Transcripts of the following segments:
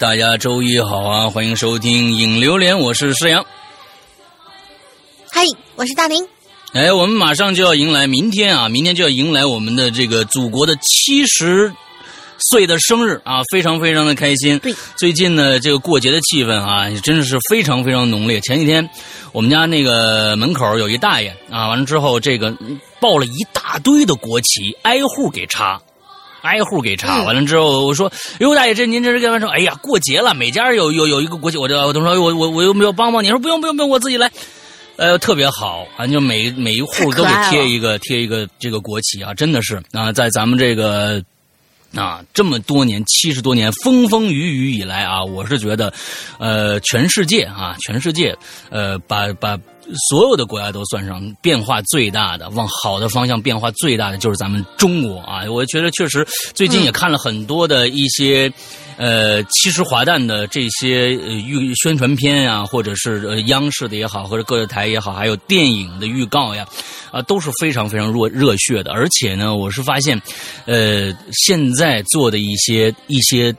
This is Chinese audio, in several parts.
大家周一好啊，欢迎收听影榴莲，我是施阳。嗨，我是大林。哎，我们马上就要迎来明天啊，明天就要迎来我们的这个祖国的七十岁的生日啊，非常非常的开心。对，最近呢，这个过节的气氛啊，真的是非常非常浓烈。前几天我们家那个门口有一大爷啊，完了之后这个抱了一大堆的国旗，挨户给插。挨户给查完了之后，我说：“哟，大爷，这您这是干嘛？”说：“哎呀，过节了，每家有有有一个国旗，我就我都说，我我我有没有帮帮你？说不用不用不用，我自己来。呃，特别好，啊就每每一户都给贴一个贴一个这个国旗啊，真的是啊，在咱们这个啊这么多年七十多年风风雨雨以来啊，我是觉得，呃，全世界啊，全世界呃，把把。所有的国家都算上，变化最大的，往好的方向变化最大的就是咱们中国啊！我觉得确实，最近也看了很多的一些，呃，其实华诞的这些预宣传片啊，或者是央视的也好，或者各个台也好，还有电影的预告呀，啊，都是非常非常热热血的。而且呢，我是发现，呃，现在做的一些一些。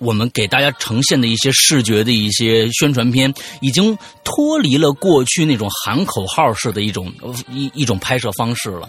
我们给大家呈现的一些视觉的一些宣传片，已经脱离了过去那种喊口号式的一种一一种拍摄方式了。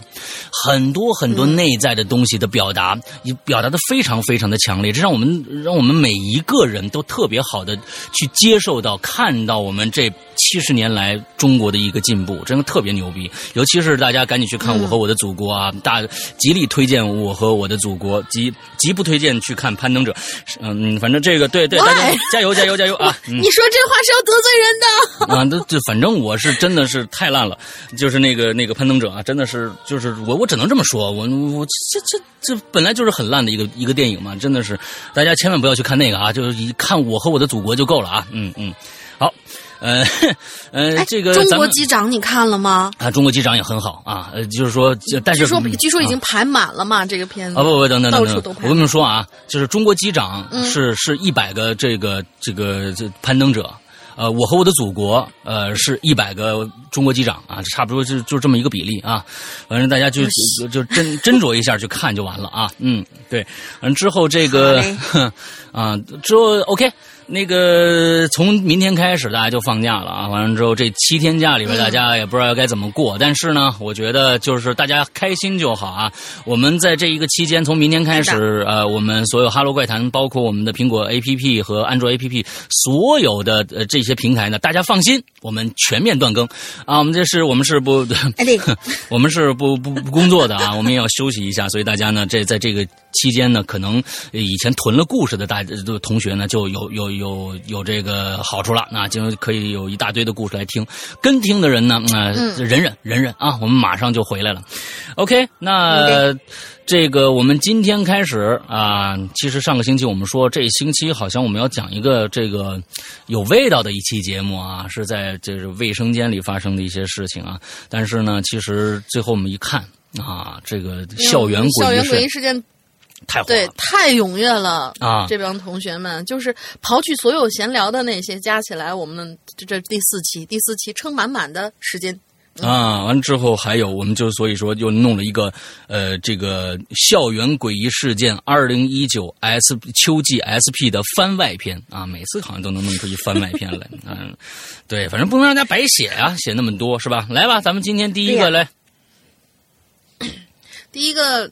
很多很多内在的东西的表达，也表达的非常非常的强烈，这让我们让我们每一个人都特别好的去接受到、看到我们这七十年来中国的一个进步，真的特别牛逼。尤其是大家赶紧去看《我和我的祖国》啊，大极力推荐《我和我的祖国》，极极不推荐去看《攀登者》。嗯。反正这个对对，大家加油加油加油啊！你说这话是要得罪人的啊！这这，反正我是真的是太烂了，就是那个那个攀登者啊，真的是就是我我只能这么说，我我这这这本来就是很烂的一个一个电影嘛，真的是大家千万不要去看那个啊，就是一看我和我的祖国就够了啊！嗯嗯，好。呃，呃，这个中国机长你看了吗？啊，中国机长也很好啊，呃，就是说，但是说据说已经排满了嘛，这个片子啊，不不，等等等等，我跟你们说啊，就是中国机长是是一百个这个这个这攀登者，呃，我和我的祖国，呃，是一百个中国机长啊，差不多就就这么一个比例啊，反正大家就就斟斟酌一下去看就完了啊，嗯，对，完之后这个啊之后 OK。那个从明天开始大家就放假了啊！完了之后这七天假里边大家也不知道该怎么过，但是呢，我觉得就是大家开心就好啊！我们在这一个期间，从明天开始，呃，我们所有哈喽怪谈，包括我们的苹果 APP 和安卓 APP，所有的呃这些平台呢，大家放心，我们全面断更啊！我们这是我们是不，我们是不不不工作的啊！我们也要休息一下，所以大家呢，这在这个期间呢，可能以前囤了故事的大同学呢，就有有。有有这个好处了，那就可以有一大堆的故事来听。跟听的人呢，啊，忍忍忍忍啊，我们马上就回来了。OK，那这个我们今天开始啊，其实上个星期我们说这星期好像我们要讲一个这个有味道的一期节目啊，是在就是卫生间里发生的一些事情啊。但是呢，其实最后我们一看啊，这个校园诡异事件。太对，太踊跃了啊！这帮同学们就是刨去所有闲聊的那些，加起来，我们这这第四期，第四期撑满满的时间啊！完之后还有，我们就所以说又弄了一个呃，这个校园诡异事件二零一九 S 秋季 SP 的番外篇啊！每次好像都能弄出一番外篇来，嗯，对，反正不能让大家白写啊，写那么多是吧？来吧，咱们今天第一个来，第一个。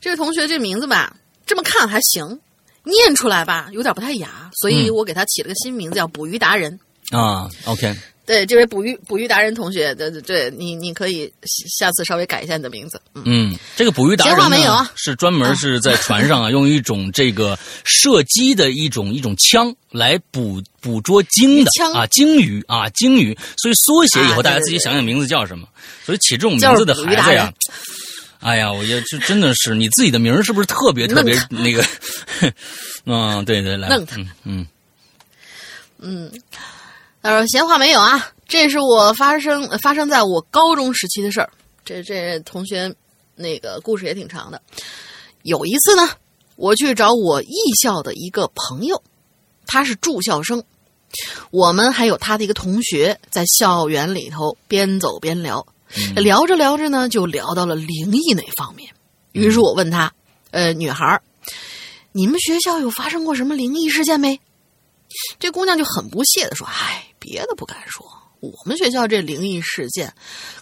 这位同学这名字吧，这么看还行，念出来吧有点不太雅，所以我给他起了个新名字叫“捕鱼达人”啊。OK，对，这位捕鱼捕鱼达人同学，对对对，你你可以下次稍微改一下你的名字。嗯，这个捕鱼达人没有啊，是专门是在船上啊，用一种这个射击的一种一种枪来捕捕捉鲸的啊，鲸鱼啊，鲸鱼。所以缩写以后大家自己想想名字叫什么。所以起这种名字的孩子呀。哎呀，我觉得就真的是你自己的名儿是不是特别特别那个？嗯，对对，来，弄他，嗯嗯，他说闲话没有啊，这是我发生发生在我高中时期的事儿。这这同学那个故事也挺长的。有一次呢，我去找我艺校的一个朋友，他是住校生，我们还有他的一个同学在校园里头边走边聊。聊着聊着呢，就聊到了灵异那方面。于是我问他：“呃，女孩你们学校有发生过什么灵异事件没？”这姑娘就很不屑的说：“哎，别的不敢说，我们学校这灵异事件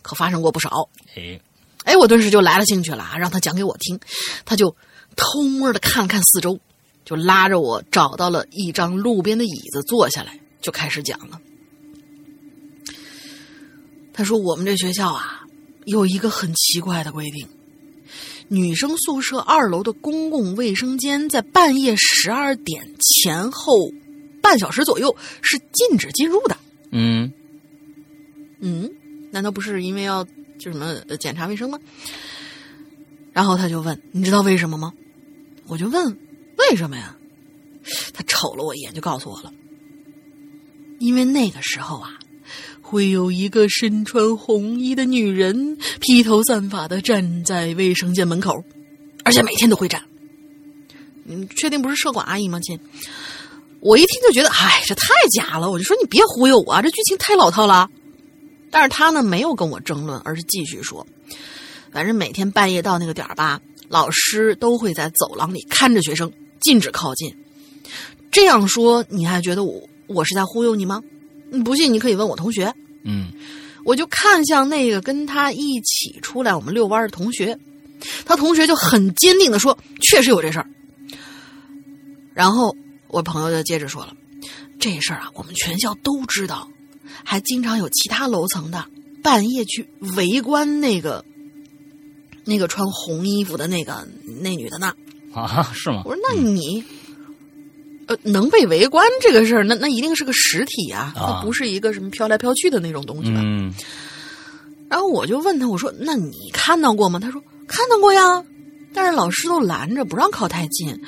可发生过不少。”哎，哎，我顿时就来了兴趣了，让她讲给我听。她就偷摸的看了看四周，就拉着我找到了一张路边的椅子坐下来，就开始讲了。她说：“我们这学校啊，有一个很奇怪的规定。”女生宿舍二楼的公共卫生间在半夜十二点前后半小时左右是禁止进入的。嗯嗯，难道不是因为要就什么呃检查卫生吗？然后他就问：“你知道为什么吗？”我就问：“为什么呀？”他瞅了我一眼，就告诉我了：“因为那个时候啊。”会有一个身穿红衣的女人，披头散发的站在卫生间门口，而且每天都会站。你确定不是社管阿姨吗，亲？我一听就觉得，哎，这太假了！我就说你别忽悠我啊，这剧情太老套了。但是他呢，没有跟我争论，而是继续说，反正每天半夜到那个点儿吧，老师都会在走廊里看着学生，禁止靠近。这样说，你还觉得我我是在忽悠你吗？你不信，你可以问我同学。嗯，我就看向那个跟他一起出来我们遛弯的同学，他同学就很坚定的说：“确实有这事儿。”然后我朋友就接着说了：“这事儿啊，我们全校都知道，还经常有其他楼层的半夜去围观那个那个穿红衣服的那个那女的呢。”啊，是吗？我说：“那你？”呃，能被围观这个事儿，那那一定是个实体啊，它不是一个什么飘来飘去的那种东西吧？嗯。然后我就问他，我说：“那你看到过吗？”他说：“看到过呀，但是老师都拦着，不让靠太近，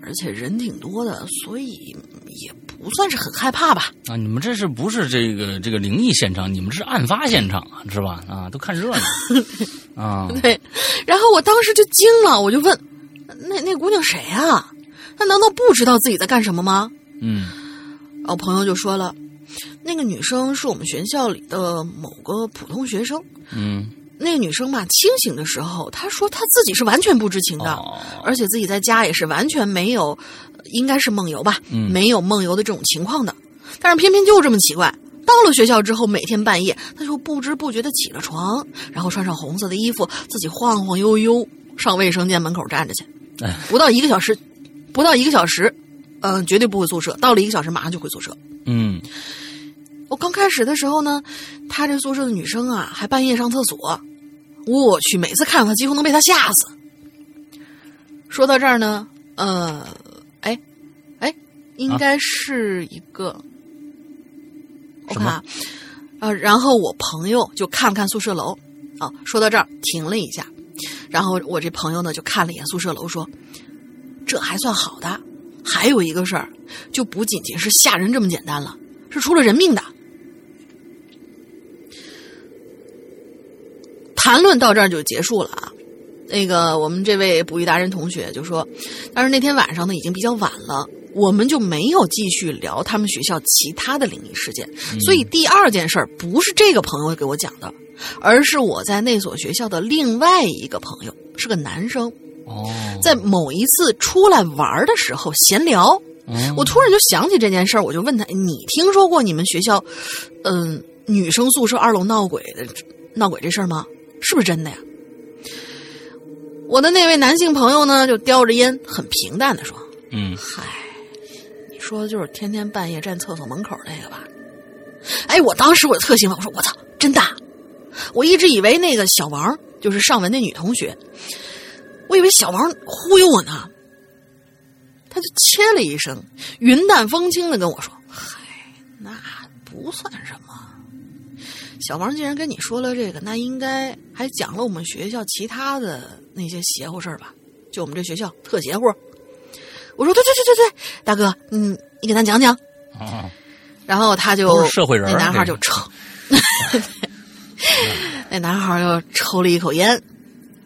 而且人挺多的，所以也不算是很害怕吧。”啊，你们这是不是这个这个灵异现场？你们是案发现场啊，是吧？啊，都看热闹 啊。对。然后我当时就惊了，我就问：“那那姑娘谁啊？”他难道不知道自己在干什么吗？嗯，我朋友就说了，那个女生是我们学校里的某个普通学生。嗯，那个女生嘛，清醒的时候，她说她自己是完全不知情的，而且自己在家也是完全没有，应该是梦游吧，没有梦游的这种情况的。但是偏偏就这么奇怪，到了学校之后，每天半夜，她就不知不觉的起了床，然后穿上红色的衣服，自己晃晃悠悠上卫生间门口站着去。哎，不到一个小时。不到一个小时，嗯，绝对不回宿舍。到了一个小时，马上就回宿舍。嗯，我刚开始的时候呢，他这宿舍的女生啊，还半夜上厕所。我去，每次看到他，几乎能被他吓死。说到这儿呢，呃，哎，哎，应该是一个我看啊，呃，然后我朋友就看了看宿舍楼。啊，说到这儿停了一下，然后我这朋友呢就看了一眼宿舍楼，说。这还算好的，还有一个事儿，就不仅仅是吓人这么简单了，是出了人命的。谈论到这儿就结束了啊。那个我们这位捕鱼达人同学就说，但是那天晚上呢已经比较晚了，我们就没有继续聊他们学校其他的灵异事件。所以第二件事儿不是这个朋友给我讲的，而是我在那所学校的另外一个朋友，是个男生。哦，在某一次出来玩的时候闲聊，我突然就想起这件事儿，我就问他：“你听说过你们学校，嗯，女生宿舍二楼闹鬼的闹鬼这事儿吗？是不是真的呀？”我的那位男性朋友呢，就叼着烟，很平淡的说：“嗯，嗨，你说的就是天天半夜站厕所门口那个吧？”哎，我当时我特兴奋，我说：“我操，真的！我一直以为那个小王就是上文那女同学。”我以为小王忽悠我呢，他就切了一声，云淡风轻的跟我说：“嗨，那不算什么。小王既然跟你说了这个，那应该还讲了我们学校其他的那些邪乎事儿吧？就我们这学校特邪乎。”我说：“对对对对对，大哥，嗯，你给咱讲讲。”然后他就社会人，那男孩就抽，那男孩又抽了一口烟，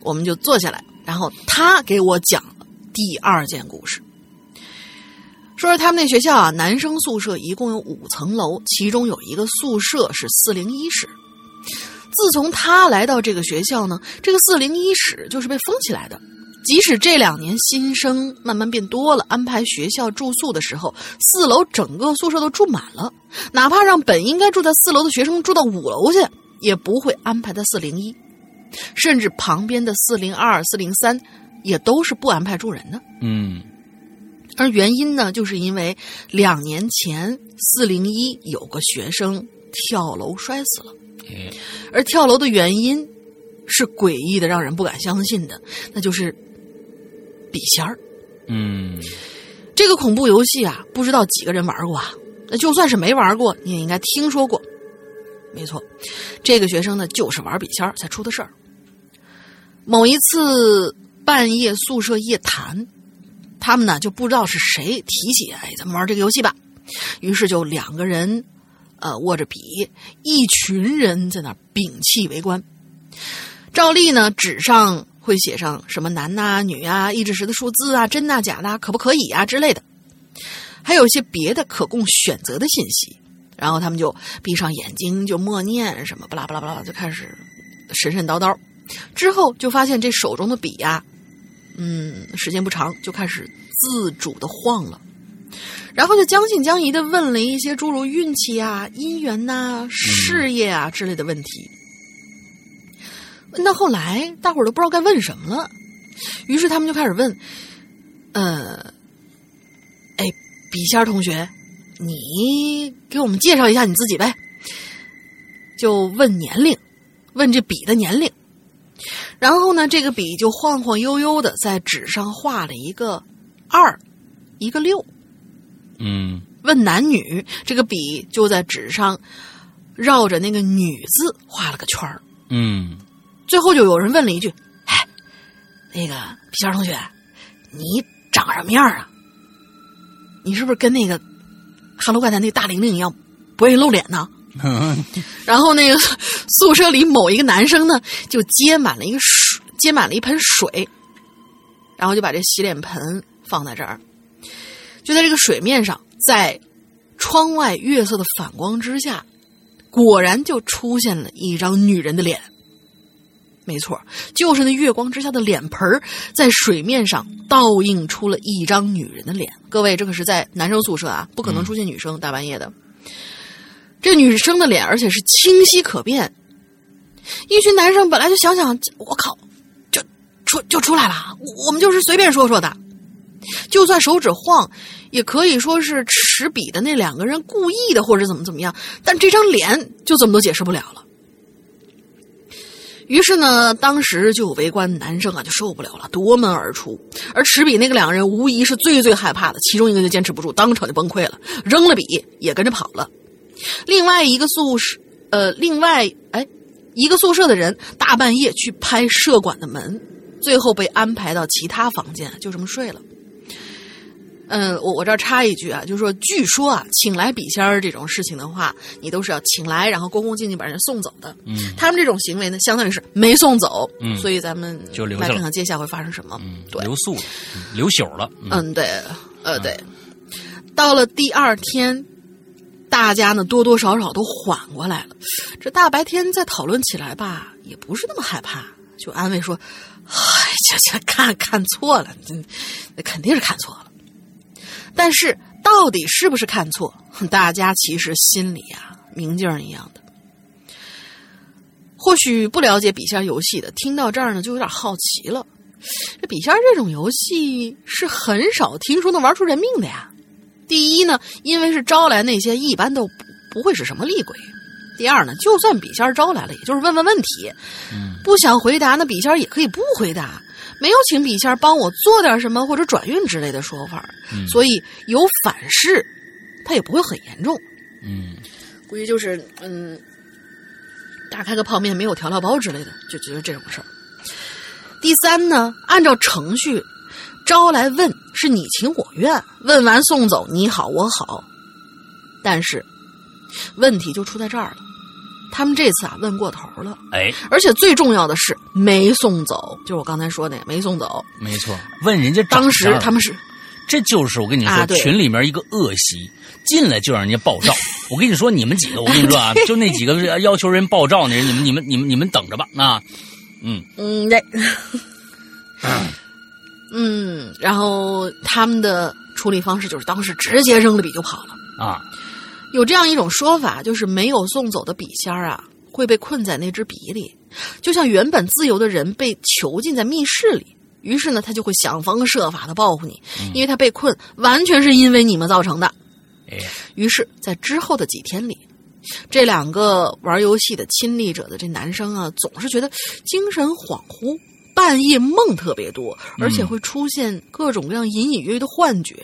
我们就坐下来。然后他给我讲了第二件故事，说是他们那学校啊，男生宿舍一共有五层楼，其中有一个宿舍是四零一室。自从他来到这个学校呢，这个四零一室就是被封起来的。即使这两年新生慢慢变多了，安排学校住宿的时候，四楼整个宿舍都住满了，哪怕让本应该住在四楼的学生住到五楼去，也不会安排在四零一，甚至旁边的四零二、四零三也都是不安排住人的。嗯而原因呢，就是因为两年前四零一有个学生跳楼摔死了，哎而跳楼的原因是诡异的，让人不敢相信的，那就是笔仙儿。嗯这个恐怖游戏啊，不知道几个人玩过啊？那就算是没玩过，你也应该听说过。没错，这个学生呢，就是玩笔仙儿才出的事儿。某一次半夜宿舍夜谈，他们呢就不知道是谁提起，哎，咱们玩这个游戏吧。于是就两个人，呃，握着笔，一群人在那儿屏气围观。照例呢，纸上会写上什么男呐、女啊、一至十的数字啊、真呐、假的、可不可以啊之类的，还有一些别的可供选择的信息。然后他们就闭上眼睛，就默念什么巴拉巴拉巴拉，就开始神神叨叨。之后就发现这手中的笔呀、嗯，时间不长就开始自主的晃了。然后就将信将疑的问了一些诸如运气啊、姻缘呐、事业啊之类的问题。问到后来，大伙儿都不知道该问什么了，于是他们就开始问：“呃，哎，笔仙同学，你给我们介绍一下你自己呗？”就问年龄，问这笔的年龄。然后呢，这个笔就晃晃悠悠的在纸上画了一个二，一个六。嗯问男女，这个笔就在纸上绕着那个女字画了个圈儿。嗯最后就有人问了一句：“哎，那个皮仙儿同学，你长什么样啊？你是不是跟那个《哈喽怪谈》那个大玲玲一样不愿意露脸呢？”然后那个宿舍里某一个男生呢，就接满了一个水，接满了一盆水，然后就把这洗脸盆放在这儿，就在这个水面上，在窗外月色的反光之下，果然就出现了一张女人的脸。没错，就是那月光之下的脸盆儿，在水面上倒映出了一张女人的脸。各位，这可是在男生宿舍啊，不可能出现女生，大半夜的。这女生的脸，而且是清晰可辨。一群男生本来就想想，我靠，就出就出来了，我我们就是随便说说的。就算手指晃，也可以说是持笔的那两个人故意的，或者怎么怎么样。但这张脸就怎么都解释不了了。于是呢，当时就有围观男生啊就受不了了，夺门而出。而持笔那个两个人无疑是最最害怕的，其中一个就坚持不住，当场就崩溃了，扔了笔也跟着跑了。另外一个宿舍，呃，另外哎，一个宿舍的人大半夜去拍舍管的门，最后被安排到其他房间，就这么睡了。嗯，我我这儿插一句啊，就是说，据说啊，请来笔仙儿这种事情的话，你都是要请来，然后恭恭敬敬把人送走的。嗯他们这种行为呢，相当于是没送走，嗯所以咱们就来看看接下来会发生什么。嗯，对，留宿了，嗯留宿了。嗯嗯，对，呃，对。到了第二天，大家呢多多少少都缓过来了。这大白天再讨论起来吧，也不是那么害怕，就安慰说：“哎，这这看看错了，这肯定是看错了。”但是到底是不是看错，大家其实心里啊明镜一样的。或许不了解笔仙游戏的，听到这儿呢就有点好奇了。这笔仙这种游戏是很少听说能玩出人命的呀。第一呢，因为是招来那些一般都不不会是什么厉鬼；第二呢，就算笔仙招来了，也就是问问问题，不想回答那笔仙也可以不回答，没有请笔仙帮我做点什么或者转运之类的说法，所以有反噬，它也不会很严重。嗯。估计就是嗯，打开个泡面没有调料包之类的，就觉得这种事儿。第三呢，按照程序招来问是你情我愿，问完送走你好我好，但是问题就出在这儿了，他们这次啊问过头了，哎，而且最重要的是没送走，就是我刚才说的没送走。没错，问人家当时他们是这就是我跟你说，啊群里面一个恶习，进来就让人家爆照。我跟你说，你们几个，我跟你说啊，就那几个要求人爆照的人，你们你们你们你们等着吧啊！嗯，嗯对，嗯，然后他们的处理方式就是当时直接扔了笔就跑了。啊，有这样一种说法，就是没有送走的笔仙儿啊，会被困在那支笔里，就像原本自由的人被囚禁在密室里。于是呢，他就会想方设法的报复你，因为他被困完全是因为你们造成的。哎，于是，在之后的几天里，这两个玩游戏的亲历者的这男生啊，总是觉得精神恍惚，半夜梦特别多，而且会出现各种各样隐隐约约的幻觉。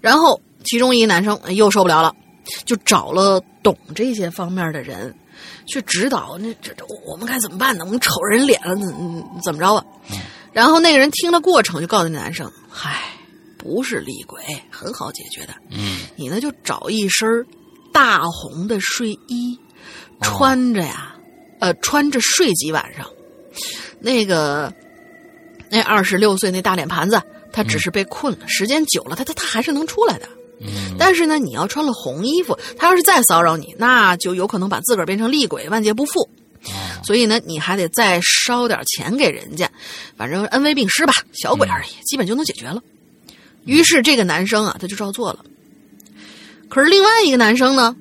然后，其中一个男生哎又受不了了，就找了懂这些方面的人去指导。那这这我们该怎么办呢？我们瞅人脸了，怎怎怎么着啊？然后那个人听了过程，就告诉那男生：“嗨，不是厉鬼，很好解决的。嗯，你呢就找一身大红的睡衣，穿着呀，呃，穿着睡几晚上。那个那二十六岁那大脸盘子，他只是被困了，时间久了，他他他还是能出来的。嗯，但是呢，你要穿了红衣服，他要是再骚扰你，那就有可能把自个儿变成厉鬼，万劫不复。所以呢，你还得再烧点钱给人家，反正恩威并施吧，小鬼而已，基本就能解决了。于是这个男生啊，他就照做了。可是另外一个男生呢，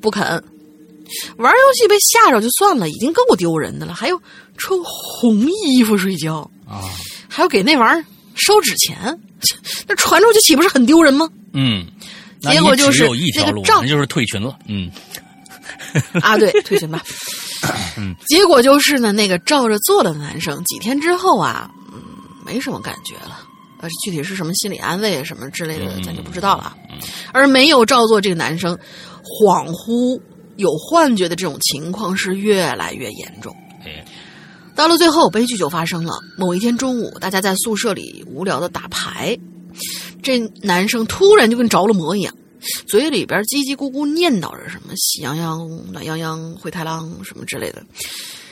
不肯玩游戏被吓着就算了，已经够丢人的了，还有穿红衣服睡觉啊，还要给那玩意儿烧纸钱，那传出去岂不是很丢人吗？嗯，结果就是那个照那就是退群了。嗯，啊，对，退群吧。结果就是呢，那个照着做的男生，几天之后啊，嗯，没什么感觉了，呃，具体是什么心理安慰什么之类的，咱就不知道了嗯。而没有照做这个男生，恍惚有幻觉的这种情况是越来越严重。哎，到了最后，悲剧就发生了。某一天中午，大家在宿舍里无聊的打牌，这男生突然就跟着了魔一样。嘴里边叽叽咕咕念叨着什么“喜羊羊、暖羊羊、灰太狼”什么之类的，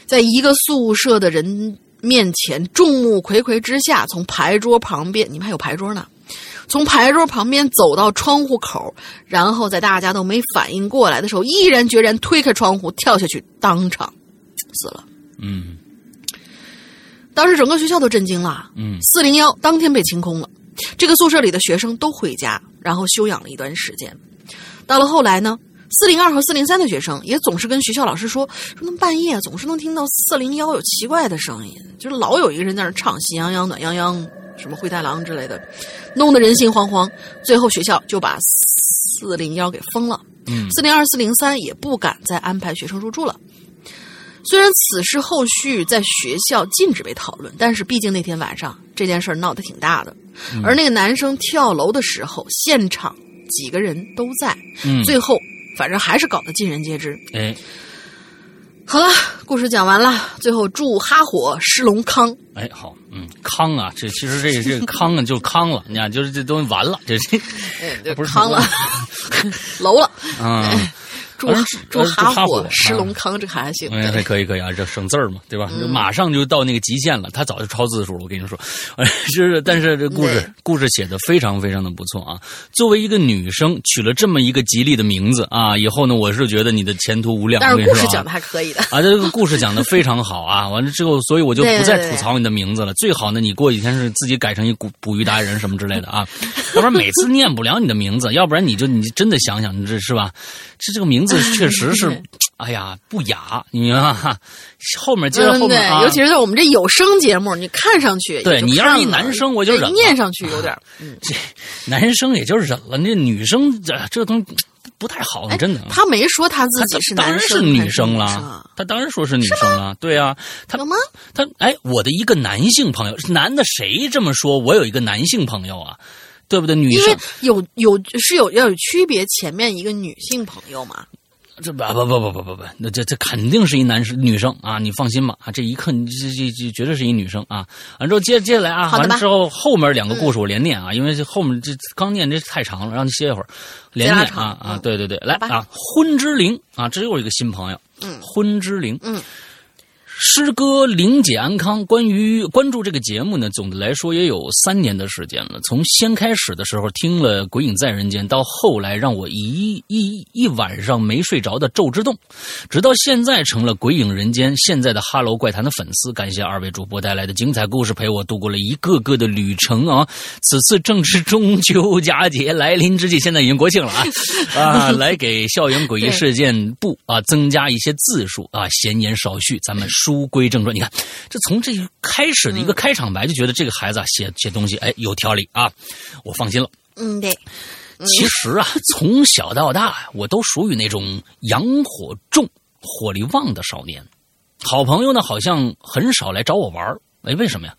在一个宿舍的人面前众目睽睽之下，从牌桌旁边，你们还有牌桌呢，从牌桌旁边走到窗户口，然后在大家都没反应过来的时候，毅然决然推开窗户跳下去，当场死了。嗯当时整个学校都震惊了，嗯四零幺当天被清空了，这个宿舍里的学生都回家，然后休养了一段时间。到了后来呢，四零二和四零三的学生也总是跟学校老师说，说他们半夜总是能听到四零幺有奇怪的声音，就是老有一个人在那唱《喜羊羊暖洋洋》什么灰太狼之类的，弄得人心惶惶。最后学校就把四零幺给封了，嗯四零二、四零三也不敢再安排学生入住了。虽然此事后续在学校禁止被讨论，但是毕竟那天晚上这件事儿闹得挺大的，而那个男生跳楼的时候，现场几个人都在，嗯，最后反正还是搞得尽人皆知。哎好了，故事讲完了，最后祝哈火狮龙康。哎好，嗯，康啊，这其实这个这个康啊就康了，你看就是这东西完了，这这 哎，不是康了，楼了。嗯。祝反正呃祝哈哈火狮啊龙康，这还行。哎，还可以可以啊，这省字儿嘛，对吧？嗯马上就到那个极限了，他早就超字数了。我跟你说，是但是这故事对故事写的非常非常的不错啊。作为一个女生，取了这么一个吉利的名字啊，以后呢，我是觉得你的前途无量。但是故事讲的还可以的。啊，这个故事讲的非常好啊！完了之后，所以我就不再吐槽你的名字了。最好呢，你过几天是自己改成一捕捕鱼达人什么之类的啊，要不然每次念不了你的名字，要不然你就你真的想想，你这是吧？这这个名字 确实是，哎呀不雅，你明白吗？后面接着后面，啊，尤其是在我们这有声节目，你看上去对你要是一男生我就对忍了念上去有点嗯、这，男生也就忍了，那女生这这东西不太好，哎真的。他没说他自己是男生当然是女生生啊了，他当然说是女生了，对啊，他有吗？他哎，我的一个男性朋友，男的谁这么说？我有一个男性朋友啊，对不对？女因为生有有是有要有区别，前面一个女性朋友嘛，这不不不不不不不，那这这肯定是一男生女生啊，你放心吧啊，这一看这这这绝对是一女生啊。完之后接接下来啊，完了之后后面两个故事我连念啊，因为这后面这刚念这太长了，让你歇一会儿，连念啊啊嗯，对对对，来吧啊，婚之灵啊，这又一个新朋友，嗯婚之灵，嗯。师哥玲姐安康，关于关注这个节目呢，总的来说也有三年的时间了。从先开始的时候听了《鬼影在人间》，到后来让我一一一晚上没睡着的《咒之洞》，直到现在成了《鬼影人间》现在的《哈喽怪谈》的粉丝。感谢二位主播带来的精彩故事，陪我度过了一个个的旅程啊！此次正是中秋佳节来临之际，现在已经国庆了啊啊！来给校园诡异事件部啊增加一些字数啊，闲言少叙，咱们说书归正传。你看，这从这开始的一个开场白就觉得这个孩子啊写写东西哎有条理啊，我放心了。嗯，对。其实啊，从小到大我都属于那种阳火重、火力旺的少年。好朋友呢，好像很少来找我玩哎，为什么呀？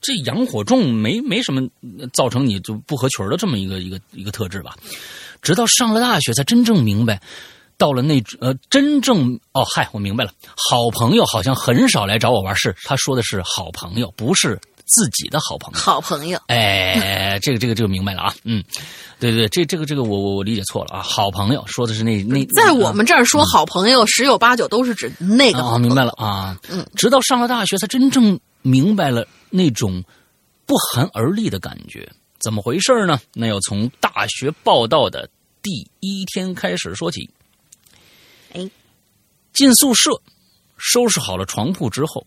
这阳火重没没什么造成你就不合群的这么一个一个一个特质吧？直到上了大学，才真正明白，到了那呃真正哦嗨，我明白了，好朋友好像很少来找我玩是他说的是好朋友，不是自己的好朋友。好朋友，哎，这个这个这个明白了啊，嗯，对对，这这个这个我我我理解错了啊，好朋友说的是那那在我们这儿说好朋友，十有八九都是指那个。哦，明白了啊，嗯，直到上了大学，才真正明白了那种不寒而栗的感觉。怎么回事呢？那要从大学报道的第一天开始说起。进宿舍，收拾好了床铺之后，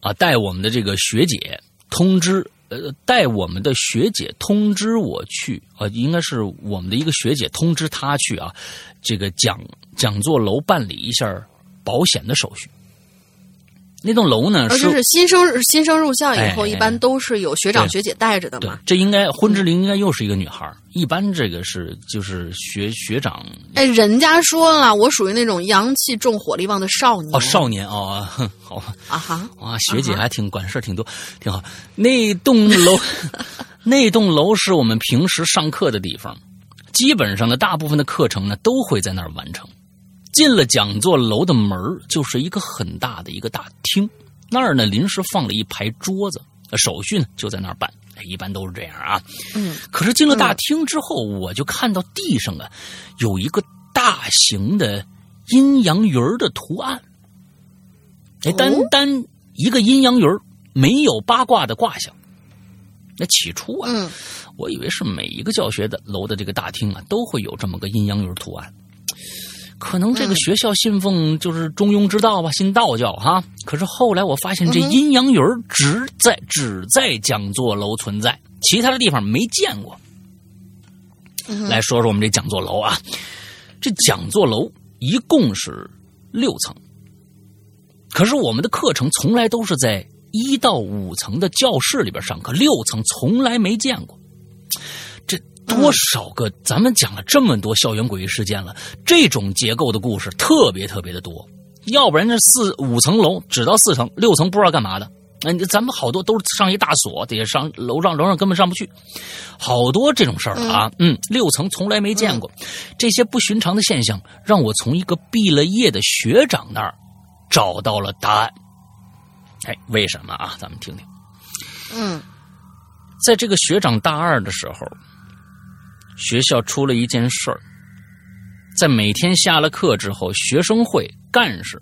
啊，带我们的这个学姐通知，呃，带我们的学姐通知我去，啊，应该是我们的一个学姐通知她去啊，这个讲讲座楼办理一下保险的手续。那栋楼呢？而且是新生新生入校以后，一般都是有学长学姐带着的嘛。这应该婚之灵应该又是一个女孩一般这个是就是学学长。哎，人家说了，我属于那种阳气重、火力旺的少年。哦，少年哦，好啊哈啊，学姐还挺管事挺多，挺好。那栋楼，那栋楼是我们平时上课的地方，基本上的大部分的课程呢都会在那儿完成。进了讲座楼的门就是一个很大的一个大厅，那儿呢临时放了一排桌子，手续呢就在那儿办，一般都是这样啊。嗯，可是进了大厅之后，我就看到地上啊有一个大型的阴阳鱼儿的图案，哎，单单一个阴阳鱼儿，没有八卦的卦象。那起初啊，我以为是每一个教学的楼的这个大厅啊都会有这么个阴阳鱼图案。可能这个学校信奉就是中庸之道吧，信道教哈。可是后来我发现这阴阳鱼只在只在讲座楼存在，其他的地方没见过。来说说我们这讲座楼啊，这讲座楼一共是六层，可是我们的课程从来都是在一到五层的教室里边上课，六层从来没见过。多少个？咱们讲了这么多校园诡异事件了，这种结构的故事特别特别的多。要不然这四五层楼只到四层，六层不知道干嘛的。那咱们好多都是上一大锁，得上楼上，楼上根本上不去。好多这种事儿啊，嗯，六层从来没见过。这些不寻常的现象，让我从一个毕了业的学长那儿找到了答案。哎，为什么啊？咱们听听。嗯，在这个学长大二的时候。学校出了一件事儿，在每天下了课之后，学生会干事，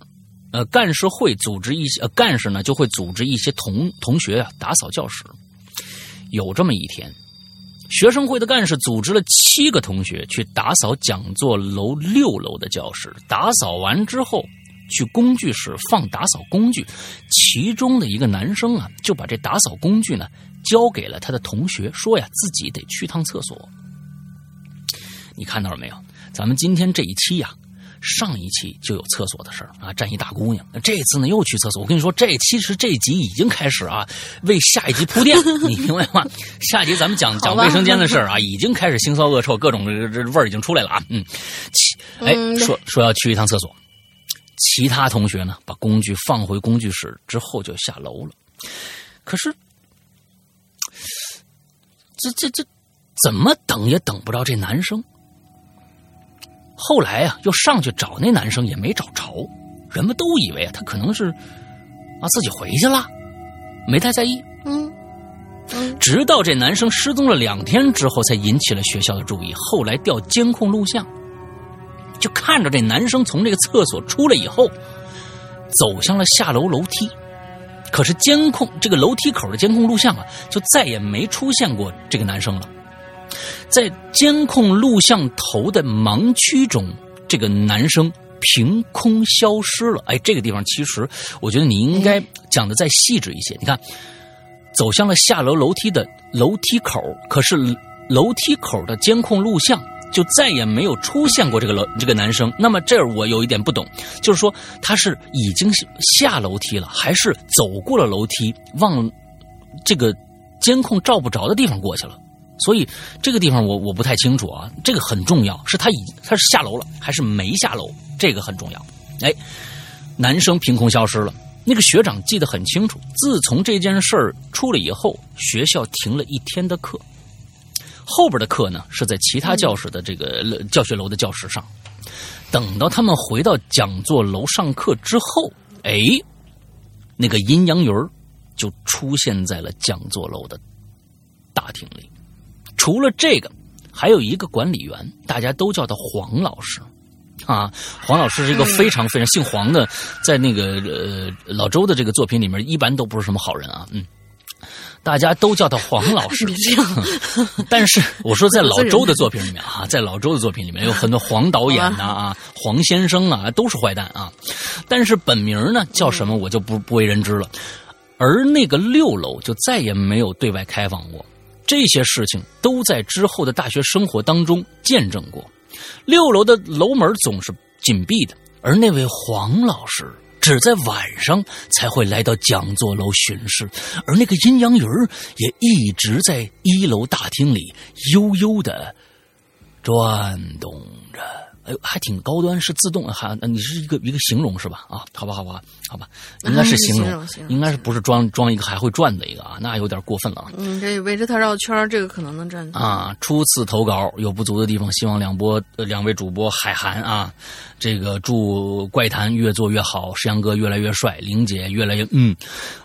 呃，干事会组织一些，呃，干事呢就会组织一些同同学啊打扫教室。有这么一天，学生会的干事组织了七个同学去打扫讲座楼六楼的教室。打扫完之后，去工具室放打扫工具。其中的一个男生啊，就把这打扫工具呢交给了他的同学，说呀自己得去趟厕所。你看到了没有？咱们今天这一期呀，上一期就有厕所的事儿啊，站一大姑娘。这次呢又去厕所。我跟你说，这其实这集已经开始啊，为下一集铺垫，你明白吗？下一集咱们讲讲卫生间的事儿啊，已经开始腥骚恶臭，各种这味儿已经出来了啊。嗯，其哎说说要去一趟厕所，其他同学呢把工具放回工具室之后就下楼了。可是这这这怎么等也等不着这男生。后来呀，又上去找那男生，也没找着。人们都以为啊，他可能是啊自己回去了，没太在意。嗯嗯。直到这男生失踪了两天之后，才引起了学校的注意。后来调监控录像，就看着这男生从这个厕所出来以后，走向了下楼楼梯。可是监控这个楼梯口的监控录像啊，就再也没出现过这个男生了。在监控录像头的盲区中，这个男生凭空消失了。哎，这个地方其实我觉得你应该讲的再细致一些。你看，走向了下楼楼梯的楼梯口，可是楼梯口的监控录像就再也没有出现过这个楼这个男生。那么这儿我有一点不懂，就是说他是已经下楼梯了，还是走过了楼梯，往这个监控照不着的地方过去了？所以这个地方我我不太清楚啊，这个很重要，是他已他是下楼了还是没下楼？这个很重要。哎，男生凭空消失了，那个学长记得很清楚。自从这件事儿出了以后，学校停了一天的课，后边的课呢是在其他教室的这个教学楼的教室上。等到他们回到讲座楼上课之后，哎，那个阴阳鱼儿就出现在了讲座楼的大厅里。除了这个，还有一个管理员，大家都叫他黄老师，啊，黄老师是一个非常非常姓黄的，在那个呃老周的这个作品里面，一般都不是什么好人啊，嗯，大家都叫他黄老师。但是我说在老周的作品里面啊，在老周的作品里面有很多黄导演呐啊，黄先生啊，都是坏蛋啊，但是本名呢叫什么，我就不不为人知了。而那个六楼就再也没有对外开放过。这些事情都在之后的大学生活当中见证过。六楼的楼门总是紧闭的，而那位黄老师只在晚上才会来到讲座楼巡视，而那个阴阳鱼儿也一直在一楼大厅里悠悠的转动着。哎呦，还挺高端，是自动，还你是一个一个形容是吧？啊，好吧，好吧，好吧，应该是形容，应该是不是装装一个还会转的一个啊？那有点过分了啊！嗯，这围着它绕圈，这个可能能转啊。初次投稿有不足的地方，希望两播两位主播海涵啊。这个祝怪谈越做越好，石阳哥越来越帅，玲姐越来越嗯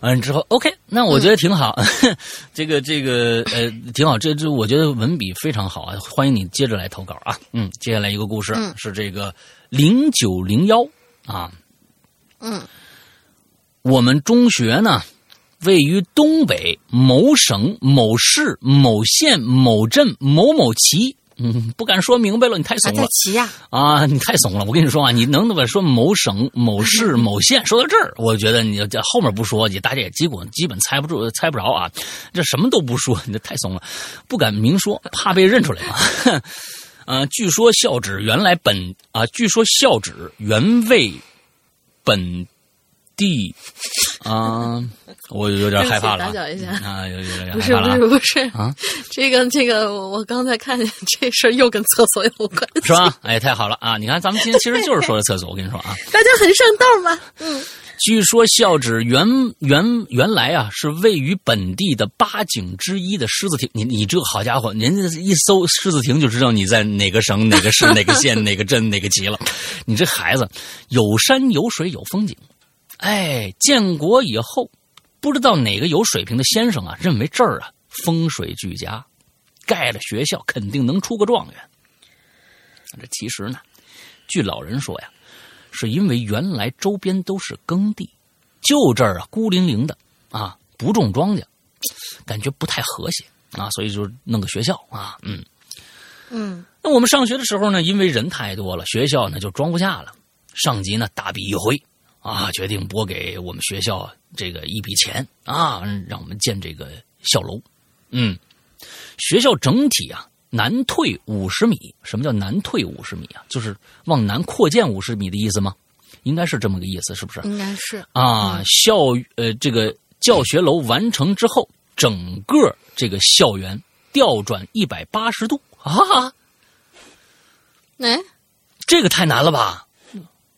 嗯之后 OK，那我觉得挺好，这个这个呃挺好，这这我觉得文笔非常好啊，欢迎你接着来投稿啊，嗯，接下来一个故事是这个零九零幺啊，嗯，我们中学呢位于东北某省某市某县某镇某某旗。嗯，不敢说明白了，你太怂了。齐呀！啊，你太怂了。我跟你说啊，你能那么说某省、某市、某县说到这儿，我觉得你这后面不说，你大家也基本基本猜不住、猜不着啊。这什么都不说，你这太怂了，不敢明说，怕被认出来嘛。啊，据说校址原来本啊，据说校址原为本。地啊，我有点害怕了。打搅一下啊，有有点不是不是不是啊，这个这个，我刚才看见 这事儿又跟厕所有关，是吧？哎，太好了啊！你看，咱们今天 其实就是说的厕所。我跟你说啊，大家很上道吗。嗯，据说校址原原原来啊是位于本地的八景之一的狮子亭。你你这好家伙，人家一搜狮子亭就知道你在哪个省、哪个市、哪个县、哪个镇、哪个级了。你这孩子有山有水有风景。哎，建国以后，不知道哪个有水平的先生啊，认为这儿啊风水俱佳，盖了学校肯定能出个状元。这其实呢，据老人说呀，是因为原来周边都是耕地，就这儿啊孤零零的啊不种庄稼，感觉不太和谐啊，所以就弄个学校啊，嗯嗯。那我们上学的时候呢，因为人太多了，学校呢就装不下了，上级呢大笔一挥。啊，决定拨给我们学校这个一笔钱啊，让我们建这个校楼。嗯，学校整体啊南退五十米。什么叫南退五十米啊？就是往南扩建五十米的意思吗？应该是这么个意思，是不是？应该是啊。校呃，这个教学楼完成之后，整个这个校园调转一百八十度啊。哎，这个太难了吧？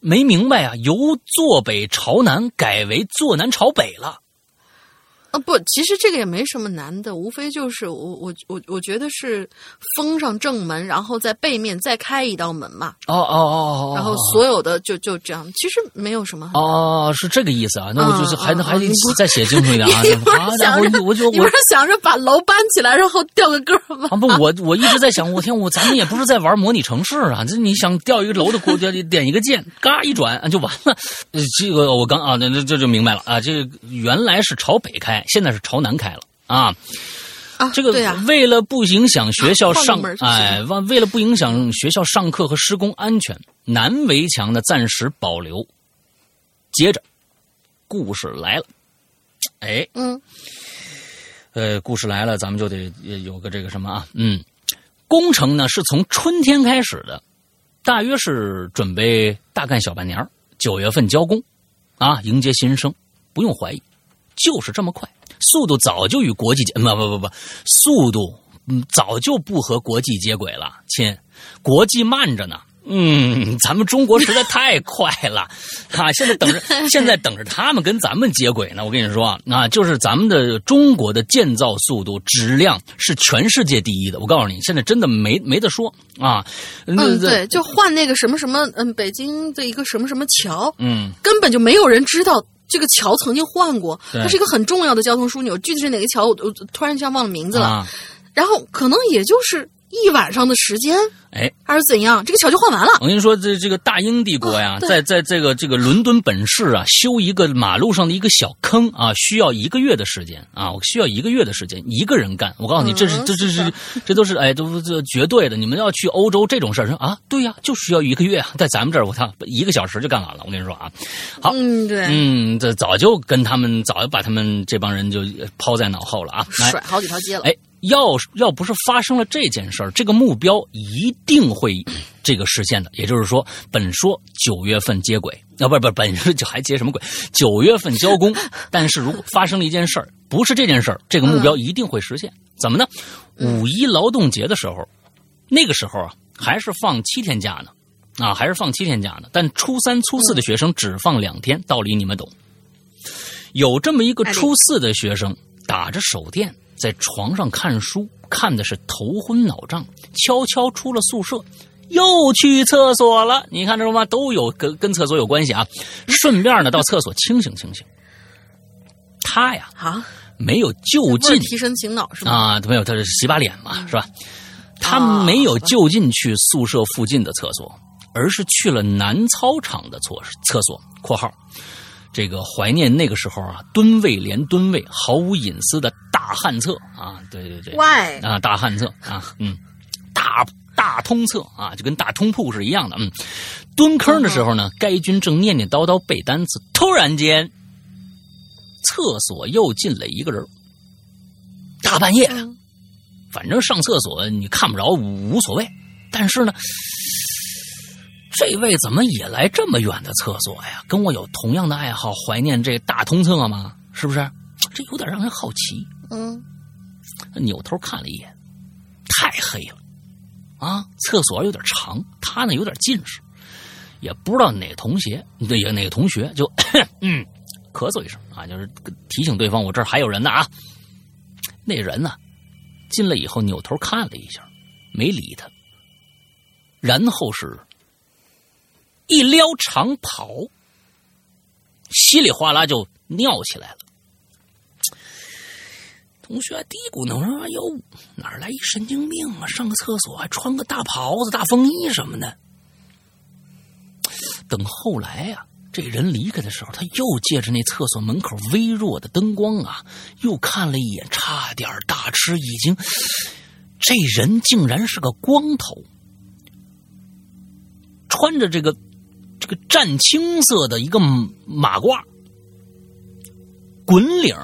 没明白啊，由坐北朝南改为坐南朝北了。啊，不，其实这个也没什么难的，无非就是我我我我觉得是封上正门，然后在背面再开一道门嘛。哦哦哦哦，然后所有的就就这样，其实没有什么。哦，是这个意思啊？那我就是还能还得再写清楚一点啊！啊，我我就我不是想着把楼搬起来，然后吊个个吗？啊，不，我我一直在想，我天，我咱们也不是在玩模拟城市啊，这你想吊一个楼的锅，点一个键，嘎一转就完了。这个我刚啊，那那这就明白了啊，这个原来是朝北开。现在是朝南开了啊，啊，这个为了不影响学校上，哎，为为了不影响学校上课和施工安全，南围墙呢暂时保留。接着，故事来了，哎，嗯，呃，故事来了，咱们就得有个这个什么啊，嗯，工程呢是从春天开始的，大约是准备大干小半年九月份交工，啊，迎接新生，不用怀疑。就是这么快，速度早就与国际接，不不不不，速度嗯早就不和国际接轨了，亲，国际慢着呢。嗯，咱们中国实在太快了啊！现在等着，现在等着他们跟咱们接轨呢。我跟你说啊，就是咱们的中国的建造速度、质量是全世界第一的。我告诉你，现在真的没没得说啊。嗯，对，就换那个什么什么，嗯，北京的一个什么什么桥，嗯，根本就没有人知道。这个桥曾经换过，它是一个很重要的交通枢纽。具体是哪个桥，我我突然一下忘了名字了。然后可能也就是。一晚上的时间，哎，还是怎样？这个桥就换完了。我跟你说，这这个大英帝国呀，在在这个这个伦敦本市啊，修一个马路上的一个小坑啊，需要一个月的时间啊，我需要一个月的时间，一个人干。我告诉你，这是这这是这都是哎，都这绝对的。你们要去欧洲这种事儿，说啊，对呀，就需要一个月啊，在咱们这儿，我操，一个小时就干完了。我跟你说啊，好，嗯，对，嗯，这早就跟他们早就把他们这帮人就抛在脑后了啊，甩好几条街了，哎。要要不是发生了这件事儿，这个目标一定会这个实现的。也就是说，本说九月份接轨啊，不是不是，本就还接什么轨？九月份交工。但是如果发生了一件事儿，不是这件事儿，这个目标一定会实现。怎么呢？五一劳动节的时候，那个时候啊，还是放七天假呢，啊，还是放七天假呢。但初三、初四的学生只放两天，道理你们懂。有这么一个初四的学生，打着手电。在床上看书，看的是头昏脑胀，悄悄出了宿舍，又去厕所了。你看着吗？都有跟跟厕所有关系啊。顺便呢，到厕所清醒清醒。他呀，啊，没有就近提神醒脑是吧？啊，没有，他是洗把脸嘛，是吧？他没有就近去宿舍附近的厕所，而是去了南操场的厕厕所（括号）。这个怀念那个时候啊，吨位连吨位，毫无隐私的大旱厕啊，对对对，啊大旱厕啊，嗯，大大通厕啊，就跟大通铺是一样的，嗯，蹲坑的时候呢，该军正念念叨叨背单词，突然间，厕所又进来一个人，大半夜。的，反正上厕所你看不着无所谓，但是呢。这位怎么也来这么远的厕所呀？跟我有同样的爱好，怀念这大通厕吗？是不是？这有点让人好奇。嗯，扭头看了一眼，太黑了啊！厕所有点长，他呢有点近视，也不知道哪个同学，哪个哪个同学就嗯咳嗽一声啊，就是提醒对方我这儿还有人呢啊。那人呢进来以后扭头看了一下，没理他，然后是。一撩长袍，稀里哗啦就尿起来了。同学还嘀咕呢，说：“哎呦，哪来一神经病啊？上个厕所还穿个大袍子、大风衣什么的。”等后来呀，这人离开的时候，他又借着那厕所门口微弱的灯光啊，又看了一眼，差点大吃一惊。这人竟然是个光头，穿着这个。这个湛青色的一个马褂，滚领